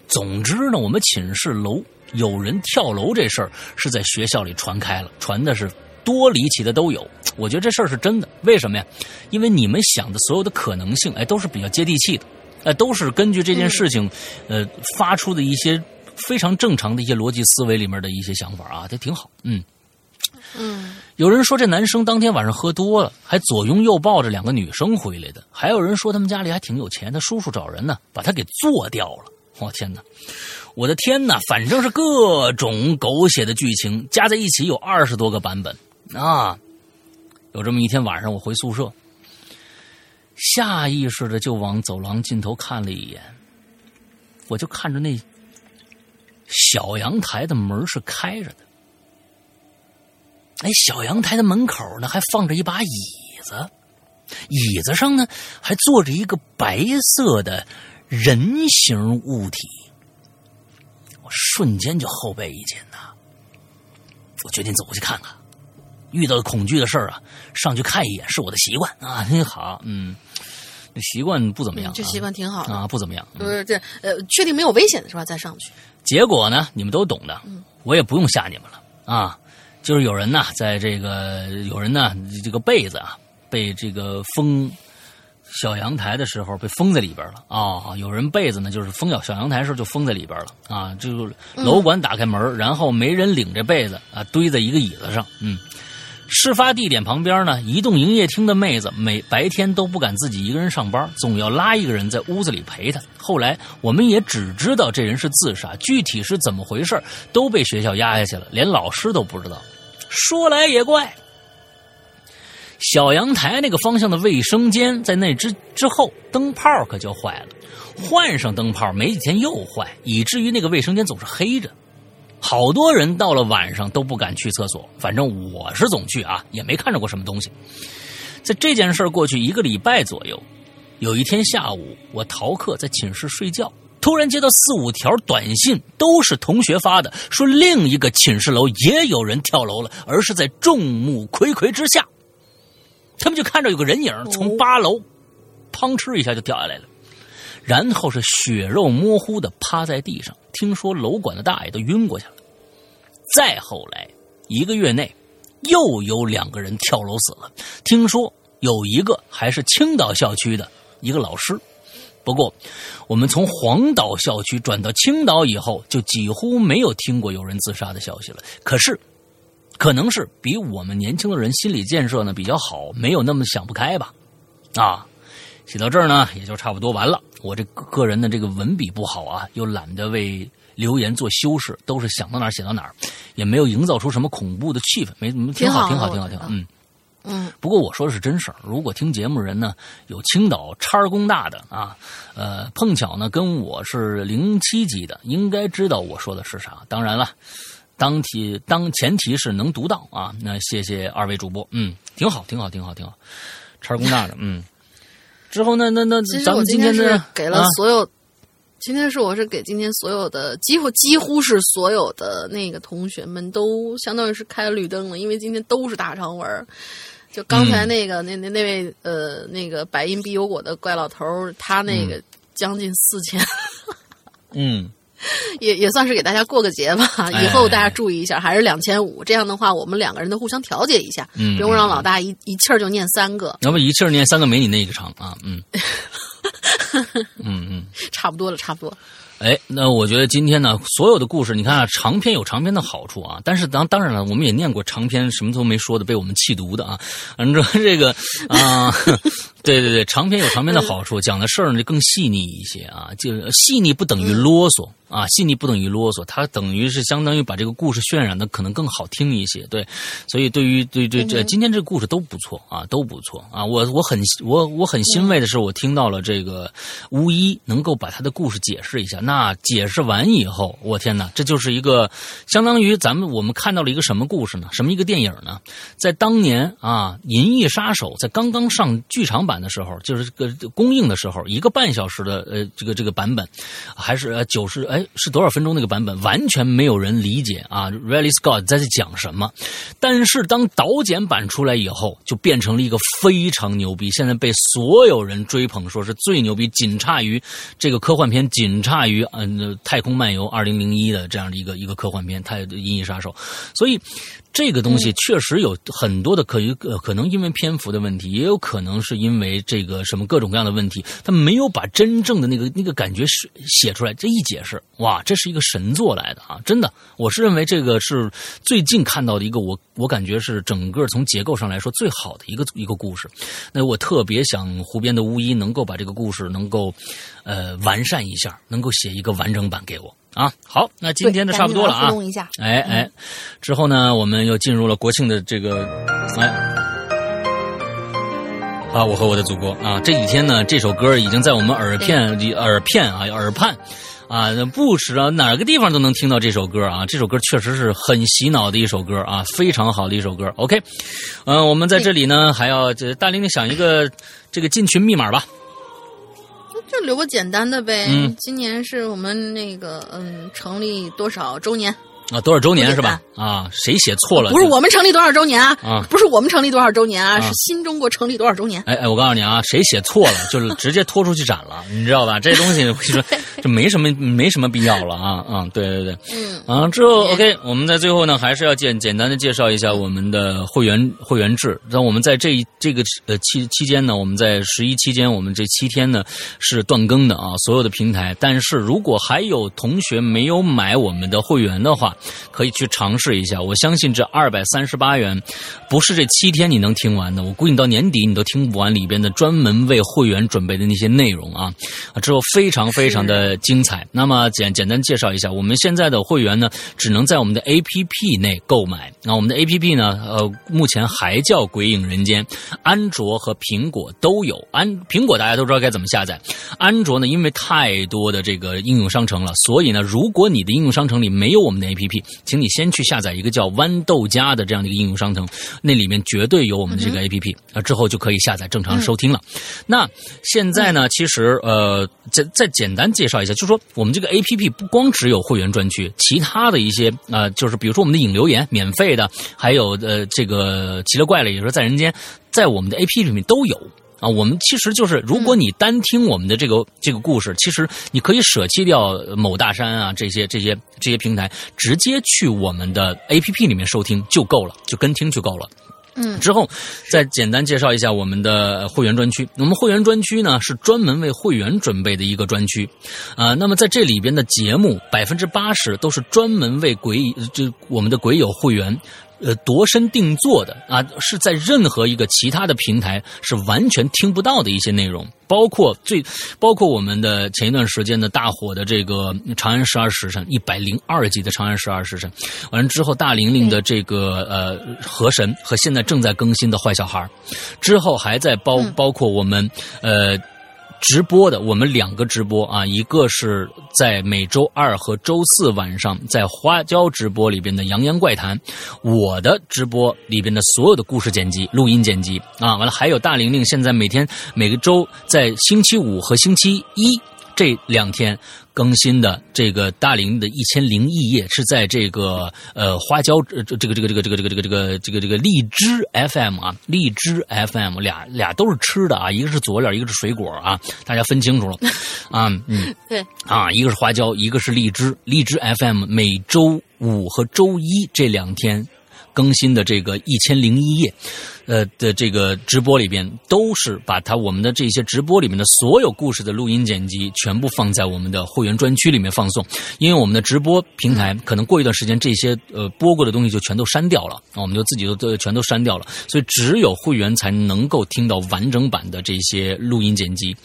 总之呢，我们寝室楼有人跳楼这事儿是在学校里传开了，传的是多离奇的都有。我觉得这事儿是真的，为什么呀？因为你们想的所有的可能性，哎，都是比较接地气的，哎，都是根据这件事情，呃，发出的一些非常正常的一些逻辑思维里面的一些想法啊，这挺好，嗯。嗯，有人说这男生当天晚上喝多了，还左拥右抱着两个女生回来的；还有人说他们家里还挺有钱，他叔叔找人呢把他给做掉了。我、天哪！我的天哪！反正是各种狗血的剧情加在一起有二十多个版本啊！有这么一天晚上，我回宿舍，下意识的就往走廊尽头看了一眼，我就看着那小阳台的门是开着的。哎，小阳台的门口呢，还放着一把椅子，椅子上呢还坐着一个白色的人形物体。我瞬间就后背一紧呐，我决定走过去看看。遇到恐惧的事儿啊，上去看一眼是我的习惯啊。你好，嗯，这习惯不怎么样、啊，这习惯挺好的。啊，不怎么样。嗯不是这呃，确定没有危险的是吧？再上去。结果呢，你们都懂的，我也不用吓你们了啊。就是有人呢，在这个有人呢，这个被子啊，被这个封小阳台的时候被封在里边了啊、有人被子呢，就是封小小阳台的时候就封在里边了啊。这个楼管打开门，然后没人领着被子啊，堆在一个椅子上。嗯，事发地点旁边呢，移动营业厅的妹子每白天都不敢自己一个人上班，总要拉一个人在屋子里陪她。后来我们也只知道这人是自杀，具体是怎么回事都被学校压下去了，连老师都不知道。说来也怪，小阳台那个方向的卫生间，在那之之后，灯泡可就坏了。换上灯泡没几天又坏，以至于那个卫生间总是黑着。好多人到了晚上都不敢去厕所，反正我是总去啊，也没看着过什么东西。在这件事过去一个礼拜左右，有一天下午，我逃课在寝室睡觉，突然接到四五条短信，都是同学发的，说另一个寝室楼也有人跳楼了，而是在众目睽睽之下。他们就看着有个人影从八楼，砰哧一下就掉下来了，然后是血肉模糊的趴在地上。听说楼管的大爷都晕过去了。再后来一个月内，又有两个人跳楼死了。听说有一个还是青岛校区的一个老师。不过，我们从黄岛校区转到青岛以后，就几乎没有听过有人自杀的消息了。可是，可能是比我们年轻的人心理建设呢比较好，没有那么想不开吧？啊，写到这儿呢，也就差不多完了。我这个人的这个文笔不好啊，又懒得为留言做修饰，都是想到哪儿写到哪儿，也没有营造出什么恐怖的气氛，没挺好，挺好，挺好，挺好，嗯。嗯，不过我说的是真事儿。如果听节目人呢有青岛叉工大的啊，呃，碰巧呢跟我是零七级的，应该知道我说的是啥。当然了，当提当前提是能读到啊。那谢谢二位主播，嗯，挺好，挺好，挺好，挺好。叉工大的，嗯。之后呢，那那咱们今天是给了所有，今天是我是给今天所有的几乎几乎是所有的那个同学们都相当于是开了绿灯了，因为今天都是大长文。就刚才那个那那那位呃那个百因必有果的怪老头他那个将近四千，嗯，也也算是给大家过个节吧。以后大家注意一下，还是两千五。这样的话，我们两个人都互相调节一下，不用让老大一一气儿就念三个。要不一气儿念三个没你那个长啊？嗯，嗯嗯，差不多了，差不多。哎，那我觉得今天呢，所有的故事，你看啊，长篇有长篇的好处啊，但是当当然了，我们也念过长篇什么都没说的，被我们气读的啊。反正这个啊，对对对，长篇有长篇的好处，讲的事儿呢就更细腻一些啊，就细腻不等于啰嗦。啊，细腻不等于啰嗦，它等于是相当于把这个故事渲染的可能更好听一些，对，所以对于对对这今天这个故事都不错啊，都不错啊，我我很我我很欣慰的是，我听到了这个巫医能够把他的故事解释一下，那解释完以后，我天哪，这就是一个相当于咱们我们看到了一个什么故事呢？什么一个电影呢？在当年啊，《银翼杀手》在刚刚上剧场版的时候，就是这个供应的时候，一个半小时的呃这个这个版本，还是九十哎。是多少分钟那个版本，完全没有人理解啊！Riley Scott 在这讲什么？但是当导剪版出来以后，就变成了一个非常牛逼，现在被所有人追捧，说是最牛逼，仅差于这个科幻片，仅差于嗯《太空漫游二零零一》的这样的一个一个科幻片，《太银翼杀手》。所以这个东西确实有很多的可以可能因为篇幅的问题，也有可能是因为这个什么各种各样的问题，他没有把真正的那个那个感觉写写出来。这一解释。哇，这是一个神作来的啊！真的，我是认为这个是最近看到的一个我我感觉是整个从结构上来说最好的一个一个故事。那我特别想湖边的巫医能够把这个故事能够呃完善一下，能够写一个完整版给我啊。好，那今天的差不多了啊。哎哎，之后呢，我们又进入了国庆的这个哎，啊，我和我的祖国啊，这几天呢，这首歌已经在我们耳片里耳片啊耳畔。啊，不时啊哪个地方都能听到这首歌啊！这首歌确实是很洗脑的一首歌啊，非常好的一首歌。OK，嗯，我们在这里呢，还要这大玲玲想一个这个进群密码吧，就留个简单的呗。嗯，今年是我们那个嗯成立多少周年？啊，多少周年是吧？啊，谁写错了？不是我们成立多少周年啊？啊，不是我们成立多少周年啊？是新中国成立多少周年？哎哎，我告诉你啊，谁写错了，就是直接拖出去斩了，你知道吧？这东西我跟你说，这没什么没什么必要了啊啊！对对对，嗯啊，之后 OK，我们在最后呢，还是要简简单的介绍一下我们的会员会员制。那我们在这这个呃期期间呢，我们在十一期间，我们这七天呢是断更的啊，所有的平台。但是如果还有同学没有买我们的会员的话，可以去尝试一下。我相信这二百三十八元，不是这七天你能听完的。我估计你到年底你都听不完里边的专门为会员准备的那些内容啊，之后非常非常的精彩。那么简简单介绍一下，我们现在的会员呢，只能在我们的 APP 内购买。那我们的 APP 呢，呃，目前还叫《鬼影人间》，安卓和苹果都有。安苹果大家都知道该怎么下载，安卓呢，因为太多的这个应用商城了，所以呢，如果你的应用商城里没有我们的 APP，请你先去下载一个叫豌豆荚的这样的一个应用商城，那里面绝对有我们的这个 APP 啊，之后就可以下载正常收听了。那现在呢，其实呃，再再简单介绍一下，就是说我们这个 APP 不光只有会员专区，其他的一些呃，就是比如说我们的影留言免费的，还有呃这个奇了怪了，也就是在人间，在我们的 APP 里面都有。啊，我们其实就是，如果你单听我们的这个这个故事，其实你可以舍弃掉某大山啊这些这些这些平台，直接去我们的 A P P 里面收听就够了，就跟听就够了。嗯，之后再简单介绍一下我们的会员专区。我们会员专区呢是专门为会员准备的一个专区，啊，那么在这里边的节目百分之八十都是专门为鬼就我们的鬼友会员。呃，度身定做的啊，是在任何一个其他的平台是完全听不到的一些内容，包括最，包括我们的前一段时间的大火的这个《长安十二时辰》一百零二集的《长安十二时辰》，完了之后大玲玲的这个呃河神和现在正在更新的坏小孩，之后还在包包括我们呃。直播的，我们两个直播啊，一个是在每周二和周四晚上在花椒直播里边的《洋洋怪谈》，我的直播里边的所有的故事剪辑、录音剪辑啊，完了还有大玲玲现在每天每个周在星期五和星期一。这两天更新的这个大龄的一千零一夜是在这个呃花椒这这个这个这个这个这个这个这个这个这个荔枝 FM 啊，荔枝 FM 俩俩都是吃的啊，一个是佐料，一个是水果啊，大家分清楚了 啊，嗯，对。啊，一个是花椒，一个是荔枝，荔枝 FM 每周五和周一这两天更新的这个一千零一夜。呃的这个直播里边，都是把它我们的这些直播里面的所有故事的录音剪辑，全部放在我们的会员专区里面放送。因为我们的直播平台可能过一段时间，这些呃播过的东西就全都删掉了，我们就自己都都全都删掉了。所以只有会员才能够听到完整版的这些录音剪辑。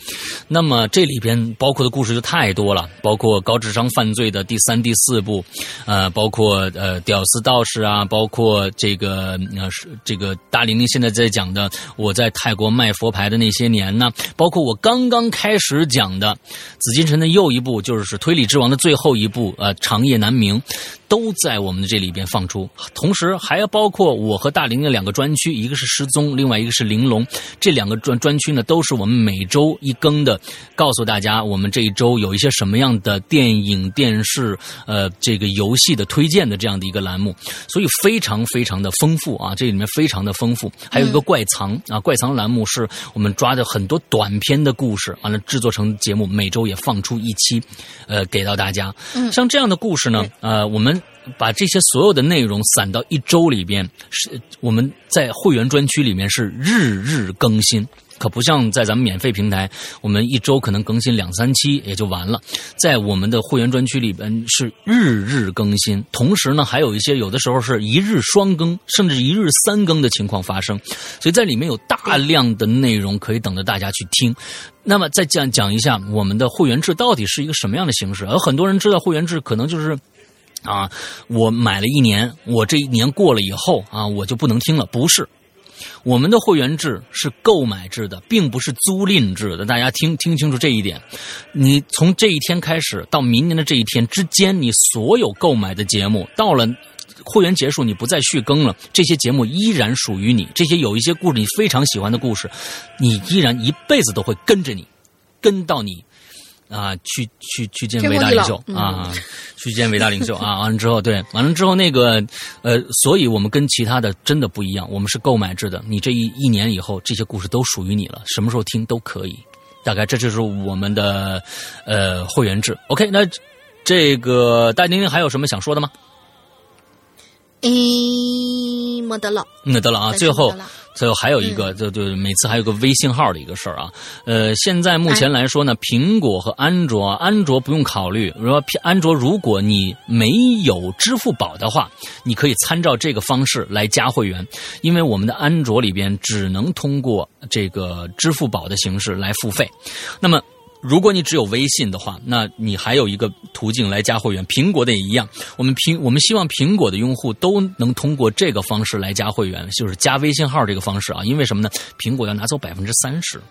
那么这里边包括的故事就太多了，包括高智商犯罪的第三、第四部，呃，包括呃屌丝道士啊，包括这个呃是这个大玲玲。现在在讲的我在泰国卖佛牌的那些年呢，包括我刚刚开始讲的紫禁城的又一部，就是推理之王的最后一部，呃，长夜难明。都在我们的这里边放出，同时还要包括我和大玲的两个专区，一个是失踪，另外一个是玲珑。这两个专专区呢，都是我们每周一更的，告诉大家我们这一周有一些什么样的电影、电视、呃，这个游戏的推荐的这样的一个栏目，所以非常非常的丰富啊，这里面非常的丰富。还有一个怪藏啊，怪藏栏目是我们抓的很多短片的故事，完了制作成节目，每周也放出一期，呃，给到大家。像这样的故事呢，呃，我们。把这些所有的内容散到一周里边，是我们在会员专区里面是日日更新，可不像在咱们免费平台，我们一周可能更新两三期也就完了。在我们的会员专区里边是日日更新，同时呢，还有一些有的时候是一日双更，甚至一日三更的情况发生，所以在里面有大量的内容可以等着大家去听。那么再讲讲一下我们的会员制到底是一个什么样的形式？而很多人知道会员制可能就是。啊，我买了一年，我这一年过了以后啊，我就不能听了。不是，我们的会员制是购买制的，并不是租赁制的。大家听听清楚这一点。你从这一天开始到明年的这一天之间，你所有购买的节目，到了会员结束，你不再续更了，这些节目依然属于你。这些有一些故事你非常喜欢的故事，你依然一辈子都会跟着你，跟到你。啊，去去去见伟大领袖啊！去见伟大领袖啊！完了之后，对，完了之后那个，呃，所以我们跟其他的真的不一样，我们是购买制的。你这一一年以后，这些故事都属于你了，什么时候听都可以。大概这就是我们的呃会员制。OK，那这个戴玲玲还有什么想说的吗？诶，没得了，没得了啊！最后。最后还有一个，就就每次还有个微信号的一个事儿啊。呃，现在目前来说呢，苹果和安卓，安卓不用考虑。如说安卓，如果你没有支付宝的话，你可以参照这个方式来加会员，因为我们的安卓里边只能通过这个支付宝的形式来付费。那么。如果你只有微信的话，那你还有一个途径来加会员。苹果的也一样，我们苹我们希望苹果的用户都能通过这个方式来加会员，就是加微信号这个方式啊。因为什么呢？苹果要拿走百分之三十。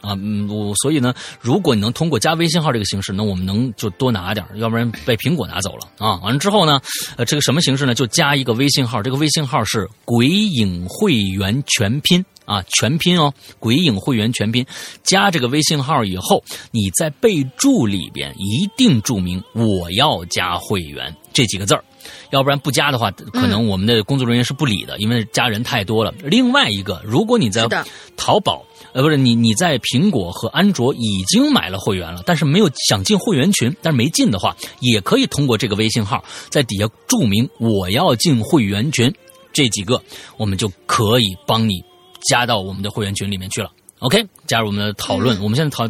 啊，嗯，我所以呢，如果你能通过加微信号这个形式，那我们能就多拿点要不然被苹果拿走了啊。完了之后呢，呃，这个什么形式呢？就加一个微信号，这个微信号是“鬼影会员全拼”啊，全拼哦，“鬼影会员全拼”。加这个微信号以后，你在备注里边一定注明“我要加会员”这几个字儿，要不然不加的话，可能我们的工作人员是不理的，因为加人太多了。另外一个，如果你在淘宝。呃，不是你，你在苹果和安卓已经买了会员了，但是没有想进会员群，但是没进的话，也可以通过这个微信号在底下注明“我要进会员群”，这几个我们就可以帮你加到我们的会员群里面去了。OK，加入我们的讨论。我们现在讨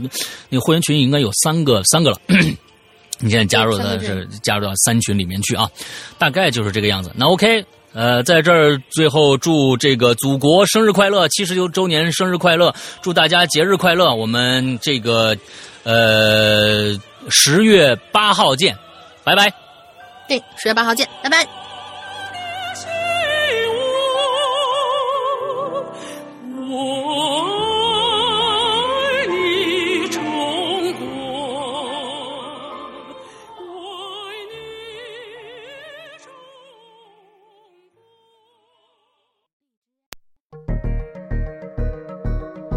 那个会员群应该有三个，三个了。你现在加入的是加入到三群里面去啊，大概就是这个样子。那 OK。呃，在这儿最后祝这个祖国生日快乐，七十六周年生日快乐，祝大家节日快乐。我们这个呃十月八号见，拜拜。对，十月八号见，拜拜。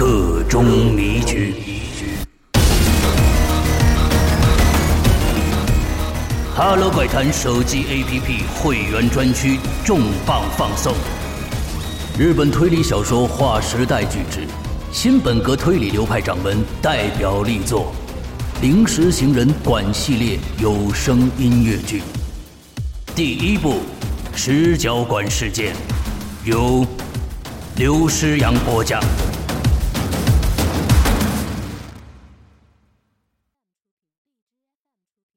各中迷局。哈喽怪谈手机 APP 会员专区重磅放送，日本推理小说划时代巨制，新本格推理流派掌门代表力作《临时行人馆》系列有声音乐剧，第一部《石角馆事件》由刘诗阳播讲。